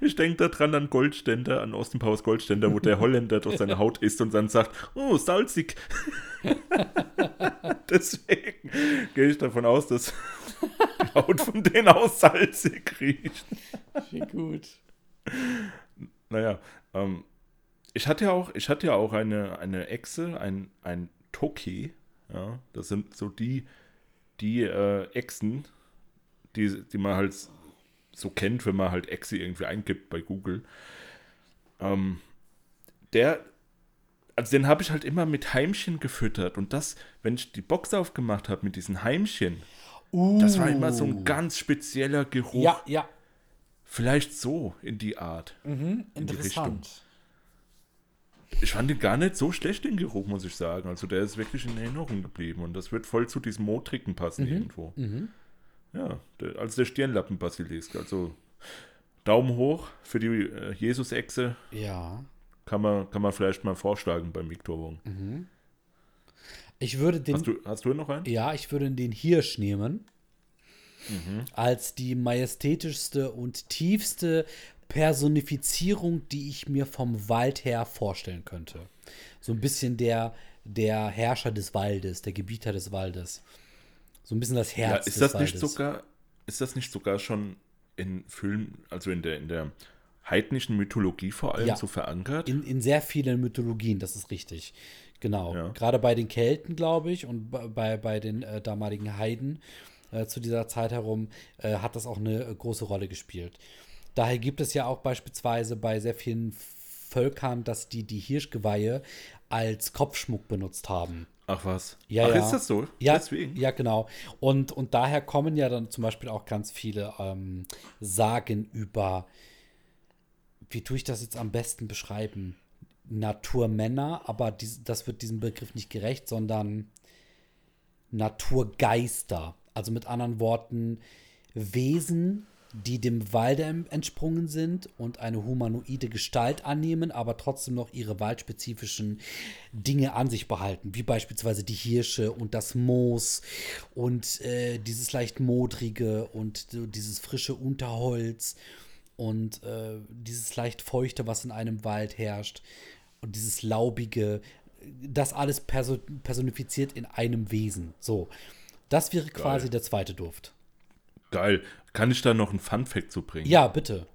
ich denke daran an Goldständer, an Ostenpaus Goldständer, wo der Holländer durch seine Haut isst und dann sagt, oh, salzig. Deswegen gehe ich davon aus, dass die Haut von denen auch salzig riecht. Wie gut. Naja, ähm, ich hatte ja auch, ich hatte ja auch eine, eine Echse, ein, ein Toki. Ja, das sind so die, die äh, Echsen, die, die man halt so kennt, wenn man halt Echse irgendwie eingibt bei Google. Ähm, der, also den habe ich halt immer mit Heimchen gefüttert. Und das, wenn ich die Box aufgemacht habe mit diesen Heimchen, das war immer so ein ganz spezieller Geruch. Uh. Ja, ja. Vielleicht so in die Art. die Interessant. Ich fand den gar nicht so schlecht, den Geruch, muss ich sagen. Also der ist wirklich in Erinnerung geblieben und das wird voll zu diesem Motrigen passen irgendwo. Ja, der, also der Stirnlappen-Basilisk. Also Daumen hoch für die äh, Jesus-Echse. Ja. Kann man, kann man vielleicht mal vorschlagen beim Victor Wong. Ich würde den. Hast, du, hast du noch einen? Ja, ich würde den Hirsch nehmen. Als die majestätischste und tiefste Personifizierung, die ich mir vom Wald her vorstellen könnte. So ein bisschen der, der Herrscher des Waldes, der Gebieter des Waldes. So ein bisschen das Ja, Herz ist des das nicht Waldes. sogar, ist das nicht sogar schon in Filmen, also in der, in der heidnischen Mythologie vor allem Ja. so verankert? In, in sehr vielen Mythologien, das ist richtig. Genau. Ja. Gerade bei den Kelten, glaube ich, und bei- bei, bei den äh, damaligen Heiden äh, zu dieser Zeit herum äh, hat das auch eine äh, große Rolle gespielt. Daher gibt es ja auch beispielsweise bei sehr vielen Völkern, dass die die Hirschgeweihe als Kopfschmuck benutzt haben. Ach was. Ja, Ach, ja. ist das so? Ja, Deswegen? ja, genau. Und, und daher kommen ja dann zum Beispiel auch ganz viele ähm, Sagen über, wie tue ich das jetzt am besten beschreiben? Naturmänner, aber dies, das wird diesem Begriff nicht gerecht, sondern Naturgeister. Also mit anderen Worten, Wesen, die dem Walde entsprungen sind und eine humanoide Gestalt annehmen, aber trotzdem noch ihre waldspezifischen Dinge an sich behalten, wie beispielsweise die Hirsche und das Moos und äh, dieses leicht modrige und dieses frische Unterholz und äh, dieses leicht feuchte, was in einem Wald herrscht und dieses laubige, das alles perso personifiziert in einem Wesen. So, das wäre quasi der zweite Duft. Geil. Kann ich da noch einen Fun-Fact zu bringen? Ja, bitte.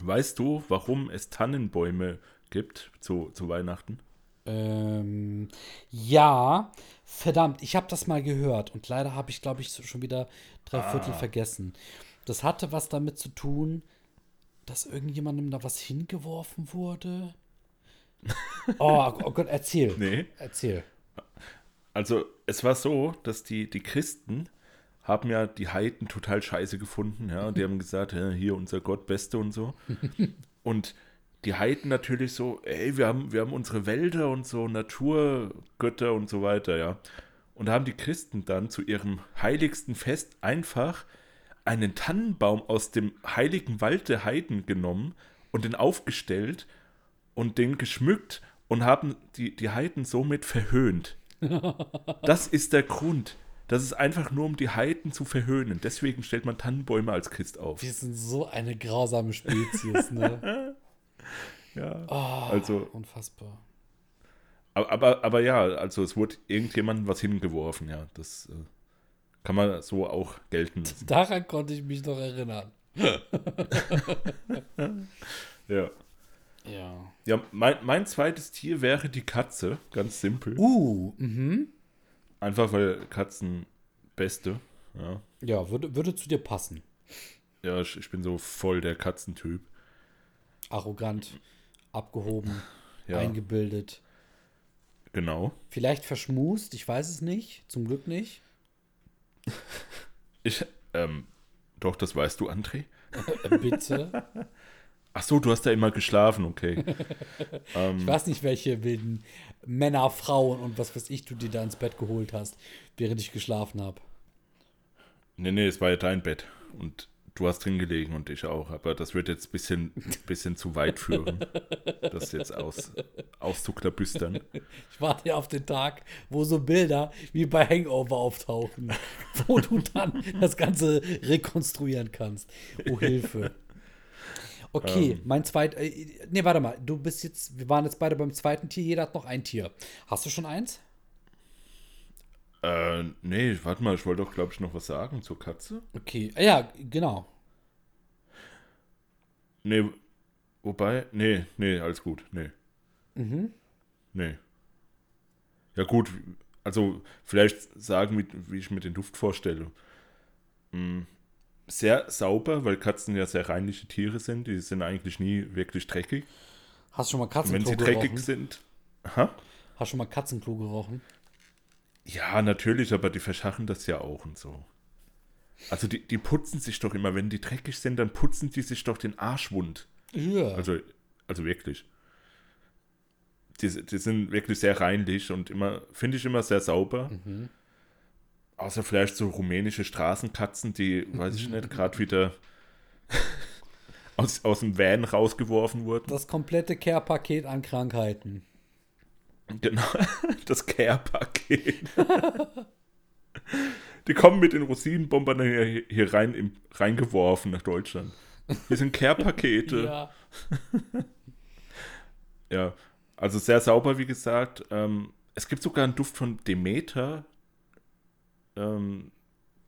Weißt du, warum es Tannenbäume gibt zu, zu Weihnachten? Ähm, ja, verdammt, ich habe das mal gehört und leider habe ich, glaube ich, schon wieder drei Viertel vergessen. Das hatte was damit zu tun, dass irgendjemandem da was hingeworfen wurde. Oh, oh Gott, erzähl. Nee. Erzähl. Also, es war so, dass die, die Christen haben ja die Heiden total scheiße gefunden, ja, und die haben gesagt, ja, hier unser Gott, Beste und so. Und die Heiden natürlich so, ey, wir haben, wir haben unsere Wälder und so, Naturgötter und so weiter, ja. Und da haben die Christen dann zu ihrem heiligsten Fest einfach einen Tannenbaum aus dem heiligen Wald der Heiden genommen und den aufgestellt und den geschmückt und haben die, die Heiden somit verhöhnt. Das ist der Grund. Das ist einfach nur, um die Heiden zu verhöhnen. Deswegen stellt man Tannenbäume als Christ auf. Wir sind so eine grausame Spezies, ne? Ja. Oh, Also- Unfassbar. Aber, aber, aber ja, also es wurde irgendjemandem was hingeworfen, ja. Das äh, kann man so auch gelten lassen. Daran konnte ich mich noch erinnern. Ja. Ja. Ja, mein, mein zweites Tier wäre die Katze, ganz simpel. Uh, mhm. Einfach weil Katzen beste. Ja, Ja, würde, würde zu dir passen. ja ich, ich bin so voll der Katzentyp. Arrogant, abgehoben, Ja, eingebildet. genau. Vielleicht verschmust, ich weiß es nicht. Zum Glück nicht. Ich, ähm, doch, das weißt du, André. Äh, bitte. Ach so, du hast da immer geschlafen, okay. Ich weiß nicht, welche wilden Männer, Frauen und was weiß ich, du dir da ins Bett geholt hast, während ich geschlafen habe. Nee, nee, es war ja dein Bett. Und du hast drin gelegen und ich auch. Aber das wird jetzt ein bisschen, bisschen zu weit führen, das jetzt aus, auszuklabüstern. Ich warte auf den Tag, wo so Bilder wie bei Hangover auftauchen, wo du dann das Ganze rekonstruieren kannst. Oh, Hilfe. Okay, mein zweit. Äh, nee, warte mal. Du bist jetzt. Wir waren jetzt beide beim zweiten Tier. Jeder hat noch ein Tier. Hast du schon eins? Äh, nee, warte mal, ich wollte doch, glaube ich, noch was sagen zur Katze. Okay. Ah, Ja, genau. Nee, wobei, nee, nee, alles gut, nee. Nee. Ja gut, also vielleicht sagen, wie, wie ich mir den Duft vorstelle. Mm, Sehr sauber, weil Katzen ja sehr reinliche Tiere sind. Die sind eigentlich nie wirklich dreckig. Hast du schon mal Und wenn Katzenklo sie dreckig gerochen? sind. Ha? Hast du schon mal Katzenklo gerochen? Ja, natürlich, aber die verschachen das ja auch und so. Also die, die putzen sich doch immer, wenn die dreckig sind, dann putzen die sich doch den Arsch wund. Ja. Also, also wirklich. die, die sind wirklich sehr reinlich und immer, finde ich immer sehr sauber. Mhm. Außer vielleicht so rumänische Straßenkatzen, die, weiß ich nicht, gerade wieder aus, aus dem Van rausgeworfen wurden. Das komplette Care-Paket an Krankheiten. Genau, das Care-Paket. Die kommen mit den Rosinenbombern hier, hier rein im, reingeworfen nach Deutschland. Hier sind Care-Pakete. Ja. Ja, also sehr sauber, wie gesagt. Ähm, es gibt sogar einen Duft von Demeter. Ähm,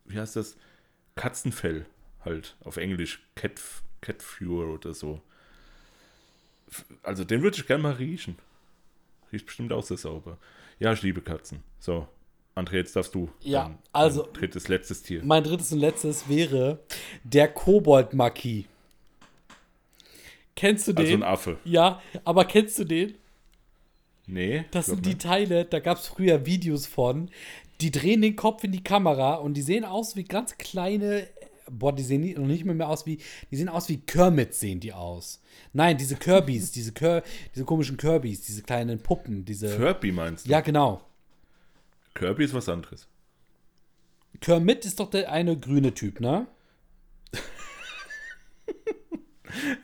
wie heißt das? Katzenfell halt auf Englisch. Cat, Catfure oder so. Also den würde ich gerne mal riechen. Riecht bestimmt auch sehr sauber. Ja, ich liebe Katzen. So, André, jetzt darfst du. Ja, dein- also- dein drittes, letztes Tier. Mein drittes und letztes wäre der Kobold-Maki. Kennst du den? Also ein Affe. ja, aber kennst du den? Nee. Das sind die. Teile, da gab es früher Videos von. Die drehen den Kopf in die Kamera und die sehen aus wie ganz kleine. Boah, die sehen noch nicht mehr, mehr aus wie. Die sehen aus wie Kermit, sehen die aus. Nein, diese Kirbys, diese, Kir diese komischen Kirbys, diese kleinen Puppen, diese. Kirby meinst du? ja, genau. Kirby ist was anderes. Kermit ist doch der eine grüne Typ, ne?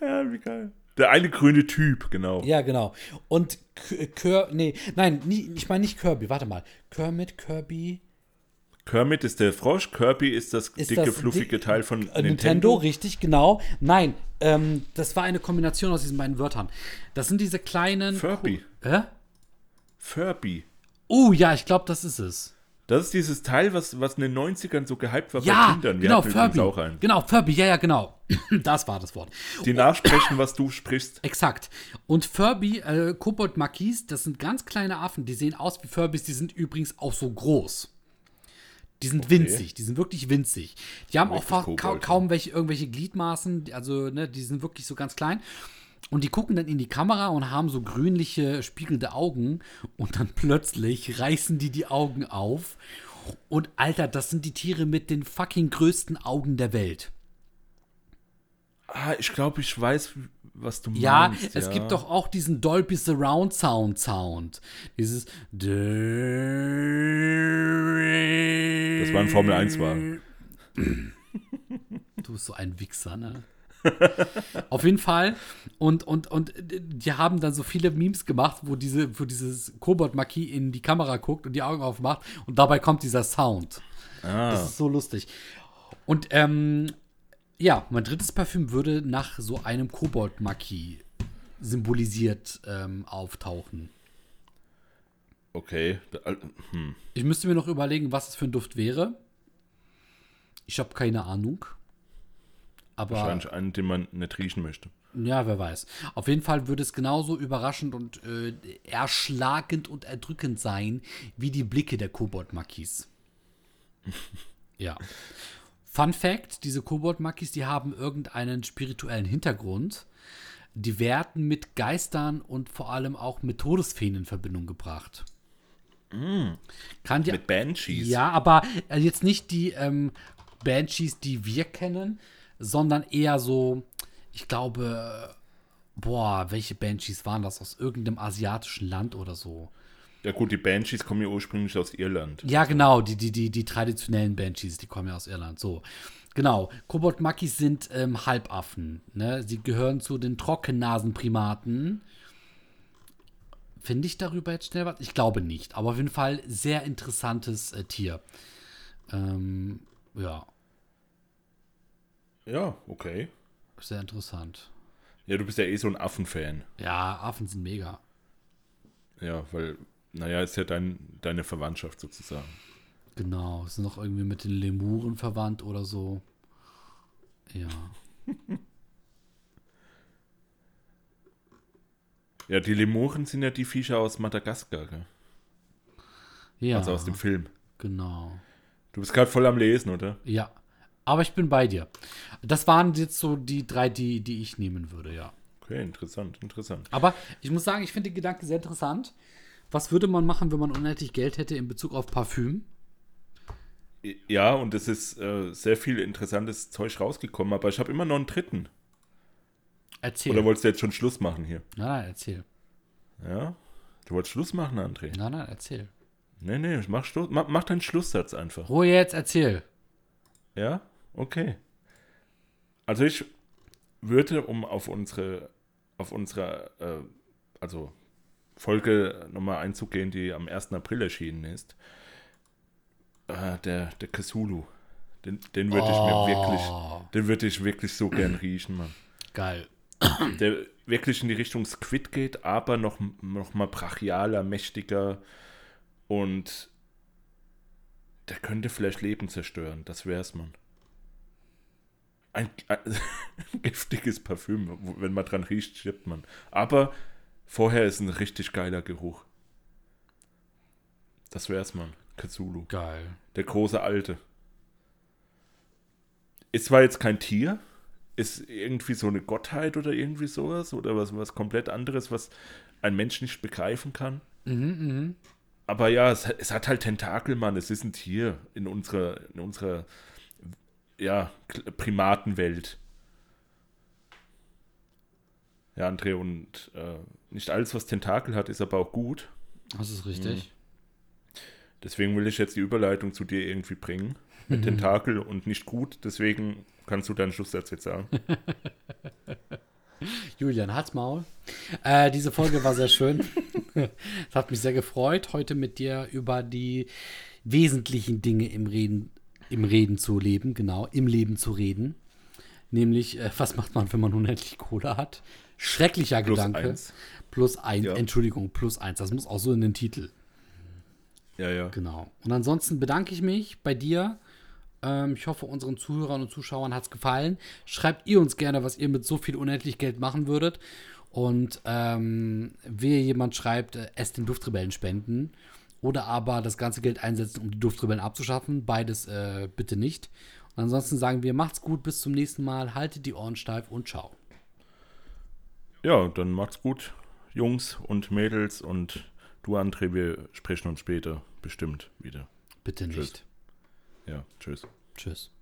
Ja, wie geil. Der eine grüne Typ, genau. Ja, genau. Und K- Kir. Nee, nein, nie, ich meine nicht Kirby, warte mal. Kermit, Kirby. Kermit ist der Frosch, Kirby ist das Ist dicke, das fluffige Teil von Äh, Nintendo, Nintendo. richtig, genau. Nein, ähm, das war eine Kombination aus diesen beiden Wörtern. Das sind diese kleinen. Furby. Hä? Furby. Oh ja, ich glaube, das ist es. Das ist dieses Teil, was, was in den 90ern so gehypt war bei Ja, Kindern. Wir genau, Furby. auch einen. Genau, Furby, ja, ja, genau. das war das Wort. Die nachsprechen, was du sprichst. Exakt. Und Furby, äh, Kobold Makis, das sind ganz kleine Affen, die sehen aus wie Furbys, die sind übrigens auch so groß. Die sind winzig, die sind wirklich winzig. Die haben auch Richtig fast ka Kobold, kaum welche, irgendwelche Gliedmaßen, also ne, die sind wirklich so ganz klein. Und die gucken dann in die Kamera und haben so grünliche, spiegelnde Augen. Und dann plötzlich reißen die die Augen auf. Und Alter, das sind die Tiere mit den fucking größten Augen der Welt. Ah, ich glaube, ich weiß, was du Ja, meinst. es ja. gibt doch auch diesen Dolby Surround Sound Sound. Dieses. Das war ein Formel-1-Wagen. Du bist so ein Wichser, ne? Auf jeden Fall. Und, und, und die haben dann so viele Memes gemacht, wo, diese, wo dieses Kobold-Maki in die Kamera guckt und die Augen aufmacht und dabei kommt dieser Sound. Ah, Das ist so lustig. Und ähm, ja, mein drittes Parfüm würde nach so einem Kobold-Maki symbolisiert ähm, auftauchen. okay. Hm. Ich müsste mir noch überlegen, was es für ein Duft wäre. Ich habe keine Ahnung. Aber Wahrscheinlich einen, den man nicht riechen möchte. ja, wer weiß. Auf jeden Fall würde es genauso überraschend und äh, erschlagend und erdrückend sein wie die Blicke der Kobold-Makis. ja. Fun Fact: Diese Kobold-Makis, die haben irgendeinen spirituellen Hintergrund. Die werden mit Geistern und vor allem auch mit Todesfeen in Verbindung gebracht. Kann dir Mit Banshees. ja, aber äh, jetzt nicht die ähm, Banshees, die wir kennen, sondern eher so, ich glaube, boah, welche Banshees waren das? Aus irgendeinem asiatischen Land oder so. Ja gut, die Banshees kommen ja ursprünglich aus Irland. Ja, genau, die, die, die, die traditionellen Banshees, die kommen ja aus Irland. So. Genau. Kobold-Makis sind ähm, Halbaffen. Ne? Sie gehören zu den Trockennasenprimaten. Finde ich darüber jetzt schnell was? Ich glaube nicht. Aber auf jeden Fall sehr interessantes äh, Tier. Ähm, ja, Ja, okay. sehr interessant. Ja, du bist ja eh so ein Affenfan. Ja, Affen sind mega. Ja, weil, naja, ist ja dein, deine Verwandtschaft sozusagen. Genau. Sind noch irgendwie mit den Lemuren verwandt oder so. Ja. Ja, die Lemuren sind ja die Viecher aus Madagaskar, gell? Ja. also aus dem Film. Genau. Du bist gerade voll am Lesen, oder? Ja. Aber ich bin bei dir. Das waren jetzt so die drei, die, die ich nehmen würde, ja. Okay, interessant, interessant. Aber ich muss sagen, ich finde den Gedanken sehr interessant. Was würde man machen, wenn man unendlich Geld hätte in Bezug auf Parfüm? Ja, und es ist äh, sehr viel interessantes Zeug rausgekommen, aber ich habe immer noch einen dritten. Erzähl. Oder wolltest du jetzt schon Schluss machen hier? nein, nein, erzähl. Ja? Du wolltest Schluss machen, André? Nein, nein, erzähl. Nee, nee, mach, Schluss, mach, mach deinen Schlusssatz einfach. Ruhe jetzt, erzähl. Ja? Okay. Also ich würde, um auf unsere, auf unsere, äh, also Folge nochmal einzugehen, die am 1. April erschienen ist, äh, der, der Cthulhu. Den, den würde ich mir wirklich, Oh, den würde ich wirklich so gern riechen, Mann. Geil. Der wirklich in die Richtung Squid geht, aber noch, noch mal brachialer, mächtiger und der könnte vielleicht Leben zerstören. Das wär's, Mann. Ein, ein giftiges Parfüm, wenn man dran riecht, stirbt man. Aber vorher ist ein richtig geiler Geruch. Das wär's, Mann. Cthulhu. Geil. Der große Alte. Ist zwar jetzt kein Tier, ist irgendwie so eine Gottheit oder irgendwie sowas oder was, was komplett anderes, was ein Mensch nicht begreifen kann. Mhm, mhm. Aber ja, es, hat- es hat halt Tentakel, Mann. Es ist ein Tier in unserer, in unserer ja, Primatenwelt. Ja, André, und äh, nicht alles, was Tentakel hat, ist aber auch gut. Das ist richtig. Deswegen will ich jetzt die Überleitung zu dir irgendwie bringen. Mit Tentakel und nicht gut. Deswegen kannst du deinen Schlusssatz jetzt sagen. Julian, halt's Maul. Äh, diese Folge war sehr schön. es hat mich sehr gefreut, heute mit dir über die wesentlichen Dinge im Reden, im Reden zu leben, genau, im Leben zu reden. Nämlich, äh, was macht man, wenn man unendlich Kohle hat? Schrecklicher Plus Gedanke. eins. Plus eins, Ja. Entschuldigung, plus eins. Das muss auch so in den Titel. Ja, ja. Genau. Und ansonsten bedanke ich mich bei dir. Ähm, ich hoffe, unseren Zuhörern und Zuschauern hat es gefallen. Schreibt ihr uns gerne, was ihr mit so viel unendlich Geld machen würdet. Und ähm, wer jemand schreibt, äh, es den Duftrebellen spenden oder aber das ganze Geld einsetzen, um die Duftrebellen abzuschaffen. Beides äh, bitte nicht. Und ansonsten sagen wir, macht's gut, bis zum nächsten Mal, haltet die Ohren steif und ciao. Ja, dann macht's gut, Jungs und Mädels. Und du, André, wir sprechen uns später bestimmt wieder. Bitte Tschüss. nicht. Ja, tschüss. Tschüss.